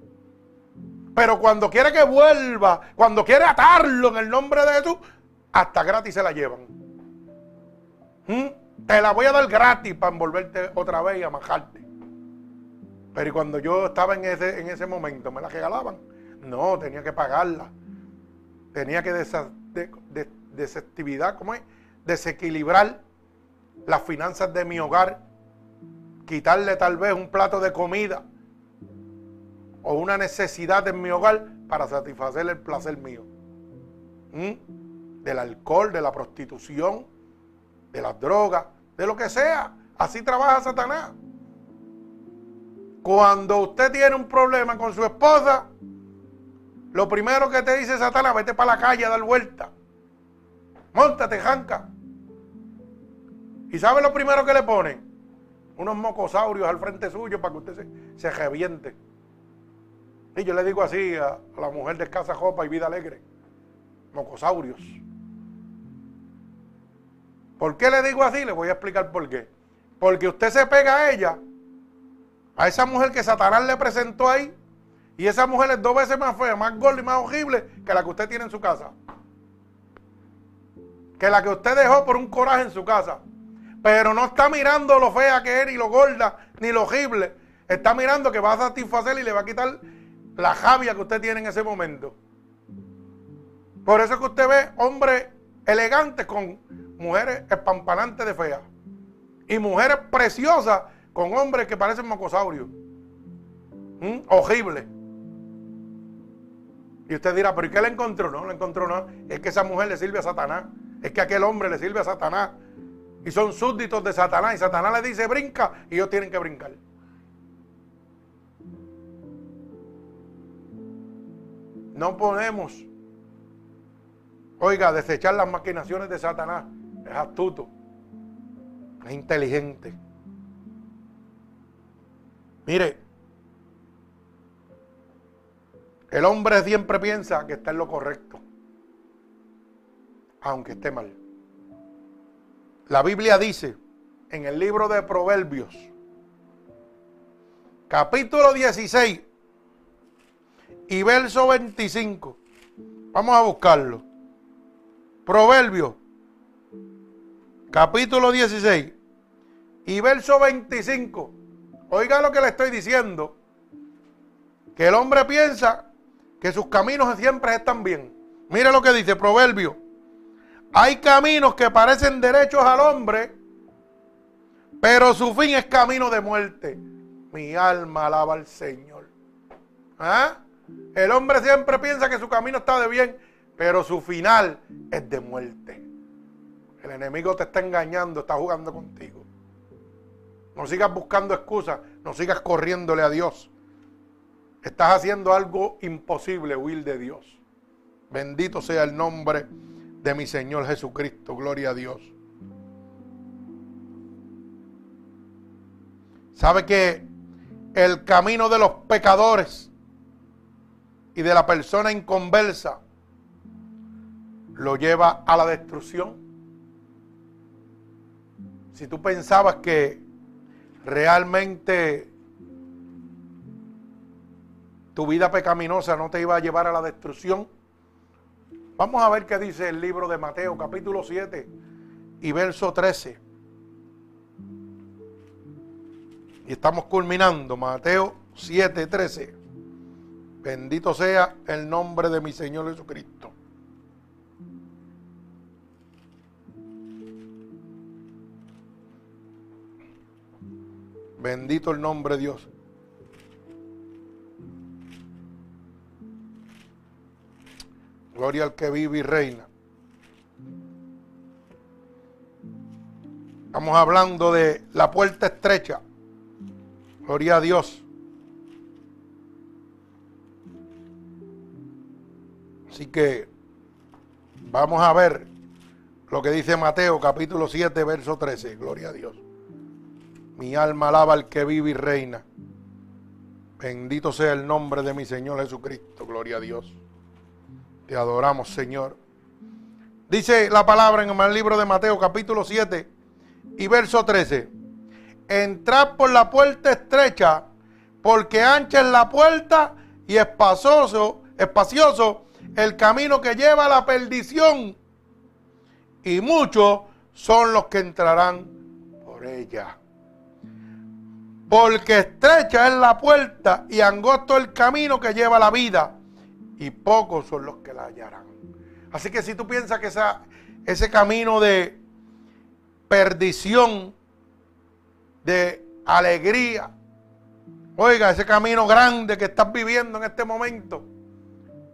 Pero cuando quiere que vuelva, cuando quiere atarlo en el nombre de Jesús, hasta gratis se la llevan. ¿Mm? Te la voy a dar gratis para envolverte otra vez y amajarte. Pero cuando yo estaba en ese, en ese momento, ¿me la regalaban? No, tenía que pagarla. Tenía que ¿cómo es? Desequilibrar las finanzas de mi hogar. Quitarle tal vez un plato de comida o una necesidad en mi hogar para satisfacer el placer mío. ¿Mm? Del alcohol, de la prostitución, de las drogas, de lo que sea. Así trabaja Satanás. Cuando usted tiene un problema con su esposa, lo primero que te dice Satanás, vete para la calle a dar vuelta. Móntate, janca. ¿Y sabe lo primero que le ponen? Unos mocosaurios al frente suyo para que usted se, se reviente. Y yo le digo así a, la mujer de escasa jopa y vida alegre. Mocosaurios. ¿Por qué le digo así? Le voy a explicar por qué. Porque usted se pega a ella, a esa mujer que Satanás le presentó ahí, y esa mujer es dos veces más fea, más gorda y más horrible que la que usted tiene en su casa. Que la que usted dejó por un coraje en su casa. Pero no está mirando lo fea que es, ni lo gorda, ni lo horrible. Está mirando que va a satisfacer y le va a quitar la javia que usted tiene en ese momento. Por eso es que usted ve hombres elegantes con mujeres espampanantes de fea. Y mujeres preciosas con hombres que parecen mocosaurios. ¿Mm? Horrible. Y usted dirá, ¿pero y qué le encontró? No, le encontró nada. Es que esa mujer le sirve a Satanás. Es que aquel hombre le sirve a Satanás. Y son súbditos de Satanás. Y Satanás le dice, brinca. Y ellos tienen que brincar. No podemos, oiga, desechar las maquinaciones de Satanás. Es astuto, es inteligente. Mire, el hombre siempre piensa que está en lo correcto, aunque esté mal. La Biblia dice en el libro de Proverbios, capítulo 16, y verso 25. Vamos a buscarlo. Proverbio, capítulo 16 y verso 25. Oiga lo que le estoy diciendo. Que el hombre piensa que sus caminos siempre están bien. Mire lo que dice Proverbio. Hay caminos que parecen derechos al hombre, pero su fin es camino de muerte. Mi alma alaba al Señor. ¿Ah? El hombre siempre piensa que su camino está de bien, pero su final es de muerte. El enemigo te está engañando, está jugando contigo. No sigas buscando excusas, no sigas corriéndole a Dios. Estás haciendo algo imposible, huir de Dios. Bendito sea el nombre de mi Señor Jesucristo. Gloria a Dios. ¿Sabe que el camino de los pecadores y de la persona inconversa lo lleva a la destrucción? Si tú pensabas que realmente tu vida pecaminosa no te iba a llevar a la destrucción, vamos a ver qué dice el libro de Mateo capítulo 7 y verso 13. Y estamos culminando, Mateo 7, 13. Bendito sea el nombre de mi Señor Jesucristo. Bendito el nombre de Dios. Gloria al que vive y reina. Estamos hablando de la puerta estrecha. Gloria a Dios. Así que vamos a ver lo que dice Mateo capítulo 7, verso 13. Gloria a Dios. Mi alma alaba al que vive y reina. Bendito sea el nombre de mi Señor Jesucristo. Gloria a Dios. Te adoramos, Señor. Dice la palabra en el libro de Mateo capítulo 7 y verso 13 entrad por la puerta estrecha, porque ancha es la puerta y espacioso, espacioso el camino que lleva a la perdición. Y muchos son los que entrarán por ella. Porque estrecha es la puerta y angosto el camino que lleva la vida. Y pocos son los que la hallarán. Así que si tú piensas que ese camino de perdición de alegría. Oiga, ese camino grande que estás viviendo en este momento,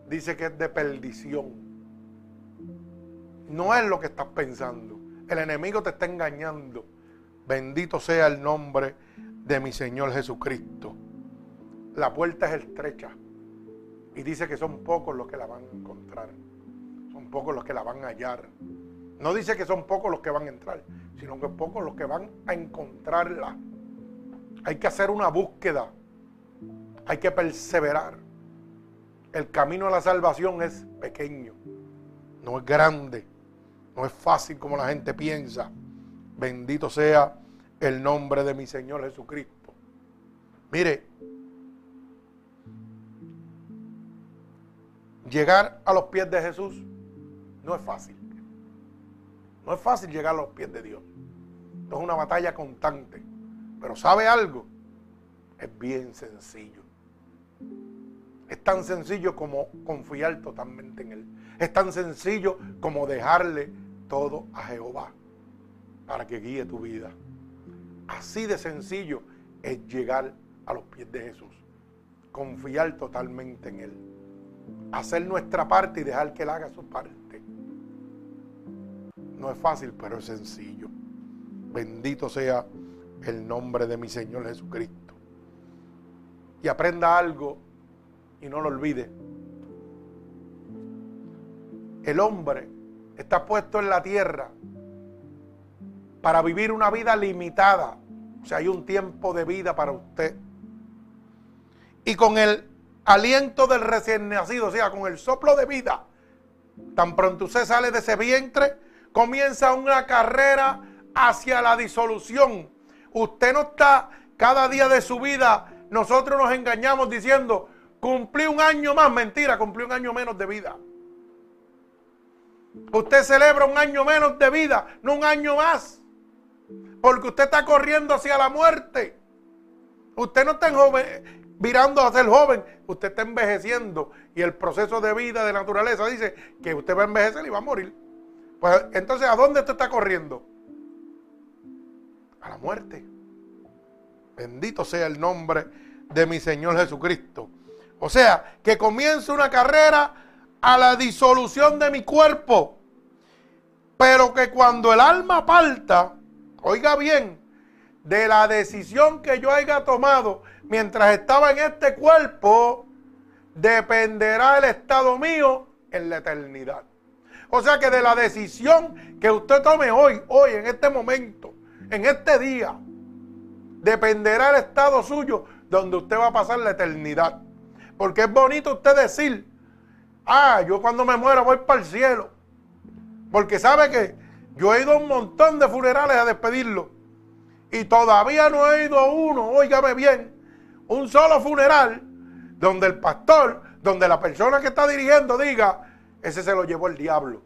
dice que es de perdición. No es lo que estás pensando. El enemigo te está engañando. Bendito sea el nombre de mi Señor Jesucristo. La puerta es estrecha. Y dice que son pocos los que la van a encontrar. Son pocos los que la van a hallar. No dice que son pocos los que van a entrar, sino que pocos los que van a encontrarla. Hay que hacer una búsqueda. Hay que perseverar. El camino a la salvación es pequeño, no es grande, no es fácil como la gente piensa. Bendito sea el nombre de mi Señor Jesucristo. Mire, llegar a los pies de Jesús no es fácil. No es fácil llegar a los pies de Dios. Esto es una batalla constante. Pero ¿sabe algo? Es bien sencillo. Es tan sencillo como confiar totalmente en Él. Es tan sencillo como dejarle todo a Jehová para que guíe tu vida. Así de sencillo es llegar a los pies de Jesús. Confiar totalmente en Él. Hacer nuestra parte y dejar que Él haga su parte. No es fácil, pero es sencillo. Bendito sea el nombre de mi Señor Jesucristo. Y aprenda algo y no lo olvide. El hombre está puesto en la tierra para vivir una vida limitada. O sea, hay un tiempo de vida para usted. Y con el aliento del recién nacido, o sea, con el soplo de vida, tan pronto usted sale de ese vientre, comienza una carrera hacia la disolución. Usted no está cada día de su vida, nosotros nos engañamos diciendo, cumplí un año más, mentira, cumplí un año menos de vida. Usted celebra un año menos de vida, no un año más. Porque usted está corriendo hacia la muerte. Usted no está joven, virando a ser joven, usted está envejeciendo. Y el proceso de vida, de naturaleza, dice que usted va a envejecer y va a morir. Pues entonces, ¿a dónde usted está corriendo? A la muerte. Bendito sea el nombre de mi Señor Jesucristo. O sea, que comienza una carrera a la disolución de mi cuerpo. Pero que cuando el alma parta, oiga bien, de la decisión que yo haya tomado mientras estaba en este cuerpo, dependerá el estado mío en la eternidad. O sea que de la decisión que usted tome hoy, hoy, en este momento, en este día, dependerá el estado suyo donde usted va a pasar la eternidad. Porque es bonito usted decir, ah, yo cuando me muera voy para el cielo. Porque sabe que yo he ido a un montón de funerales a despedirlo. Y todavía no he ido a uno, óigame bien, un solo funeral donde el pastor, donde la persona que está dirigiendo diga, ese se lo llevó el diablo.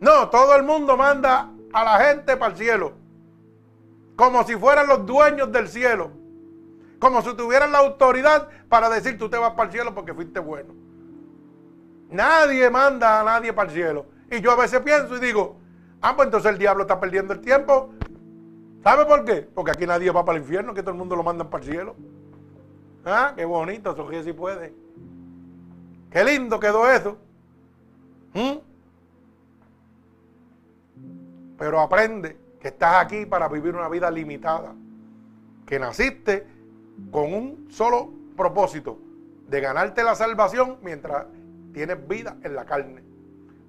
No, todo el mundo manda a la gente para el cielo. Como si fueran los dueños del cielo. Como si tuvieran la autoridad para decir tú te vas para el cielo porque fuiste bueno. Nadie manda a nadie para el cielo. Y yo a veces pienso y digo, ah, pues entonces el diablo está perdiendo el tiempo. ¿Sabe por qué? Porque aquí nadie va para el infierno, que todo el mundo lo mandan para el cielo. Ah, qué bonito, eso si puede. Qué lindo quedó eso. ¿Mm? Pero aprende que estás aquí para vivir una vida limitada. Que naciste con un solo propósito, de ganarte la salvación mientras tienes vida en la carne.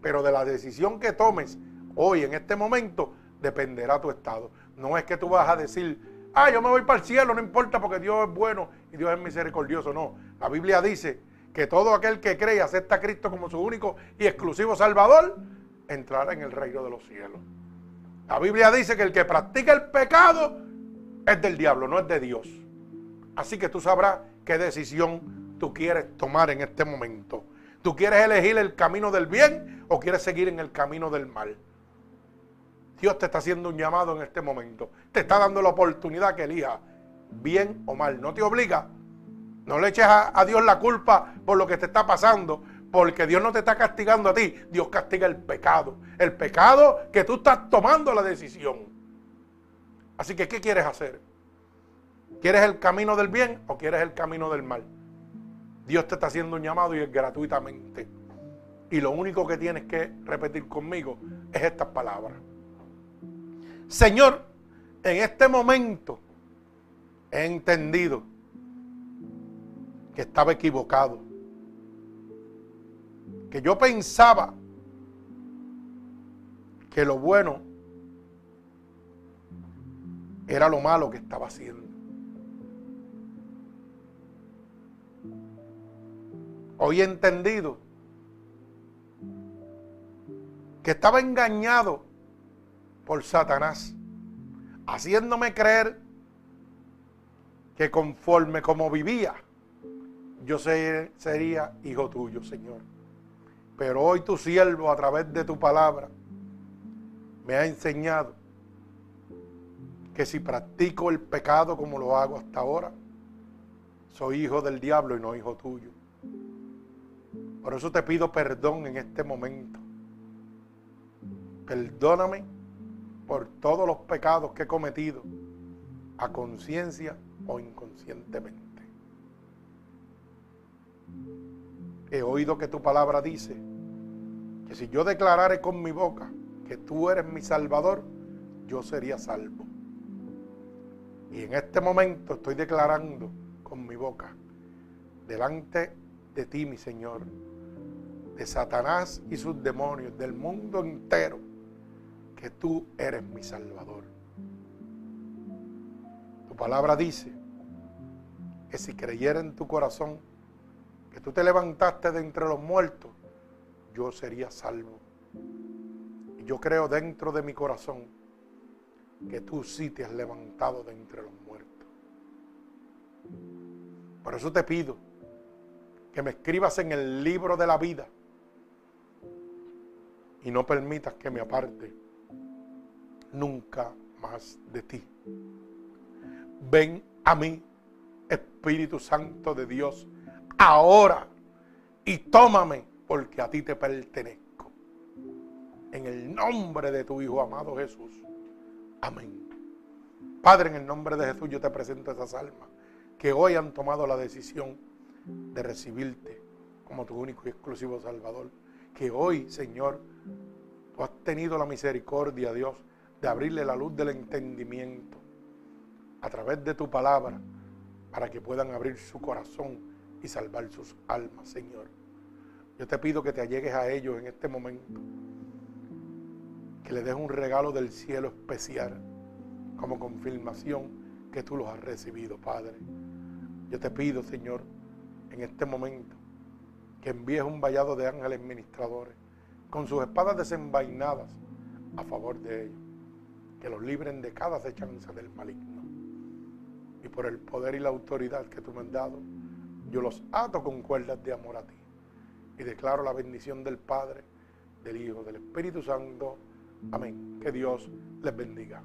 Pero de la decisión que tomes hoy, en este momento, dependerá tu estado. No es que tú vas a decir, ah, yo me voy para el cielo, no importa porque Dios es bueno y Dios es misericordioso. No, la Biblia dice que todo aquel que cree y acepta a Cristo como su único y exclusivo Salvador, entrará en el reino de los cielos. La Biblia dice que el que practica el pecado es del diablo, no es de Dios. Así que tú sabrás qué decisión tú quieres tomar en este momento. ¿Tú quieres elegir el camino del bien o quieres seguir en el camino del mal? Dios te está haciendo un llamado en este momento. Te está dando la oportunidad que elija bien o mal. No te obliga. No le eches a, Dios la culpa por lo que te está pasando. Porque Dios no te está castigando a ti. Dios castiga el pecado. El pecado que tú estás tomando la decisión. Así que, ¿qué quieres hacer? ¿Quieres el camino del bien o quieres el camino del mal? Dios te está haciendo un llamado y es gratuitamente. Y lo único que tienes que repetir conmigo es estas palabras. Señor, en este momento he entendido que estaba equivocado. Que yo pensaba que lo bueno era lo malo que estaba haciendo. Hoy he entendido que estaba engañado por Satanás, haciéndome creer que conforme como vivía, yo sería hijo tuyo, Señor. Pero hoy tu siervo, a través de tu palabra, me ha enseñado que si practico el pecado como lo hago hasta ahora, soy hijo del diablo y no hijo tuyo. Por eso te pido perdón en este momento. Perdóname por todos los pecados que he cometido, a conciencia o inconscientemente. He oído que tu palabra dice que si yo declarare con mi boca que tú eres mi salvador, yo sería salvo. Y en este momento estoy declarando con mi boca delante de ti, mi Señor, de Satanás y sus demonios, del mundo entero, que tú eres mi Salvador. Tu palabra dice que si creyera en tu corazón que tú te levantaste de entre los muertos, yo sería salvo. Y yo creo dentro de mi corazón que tú sí te has levantado de entre los muertos. Por eso te pido que me escribas en el libro de la vida y no permitas que me aparte nunca más de ti. Ven a mí, Espíritu Santo de Dios, ahora y tómame porque a ti te pertenezco. En el nombre de tu Hijo amado Jesús. Amén. Padre, en el nombre de Jesús yo te presento esas almas que hoy han tomado la decisión de recibirte como tu único y exclusivo Salvador. Que hoy, Señor, tú has tenido la misericordia, Dios, de abrirle la luz del entendimiento a través de tu palabra para que puedan abrir su corazón y salvar sus almas, Señor. Yo te pido que te allegues a ellos en este momento, que les des un regalo del cielo especial como confirmación que tú los has recibido, Padre. Yo te pido, Señor, en este momento, que envíes un vallado de ángeles ministradores con sus espadas desenvainadas a favor de ellos, que los libren de cada acechanza del maligno. Y por el poder y la autoridad que tú me has dado, yo los ato con cuerdas de amor a ti. Y declaro la bendición del Padre, del Hijo, del Espíritu Santo. Amén. Que Dios les bendiga.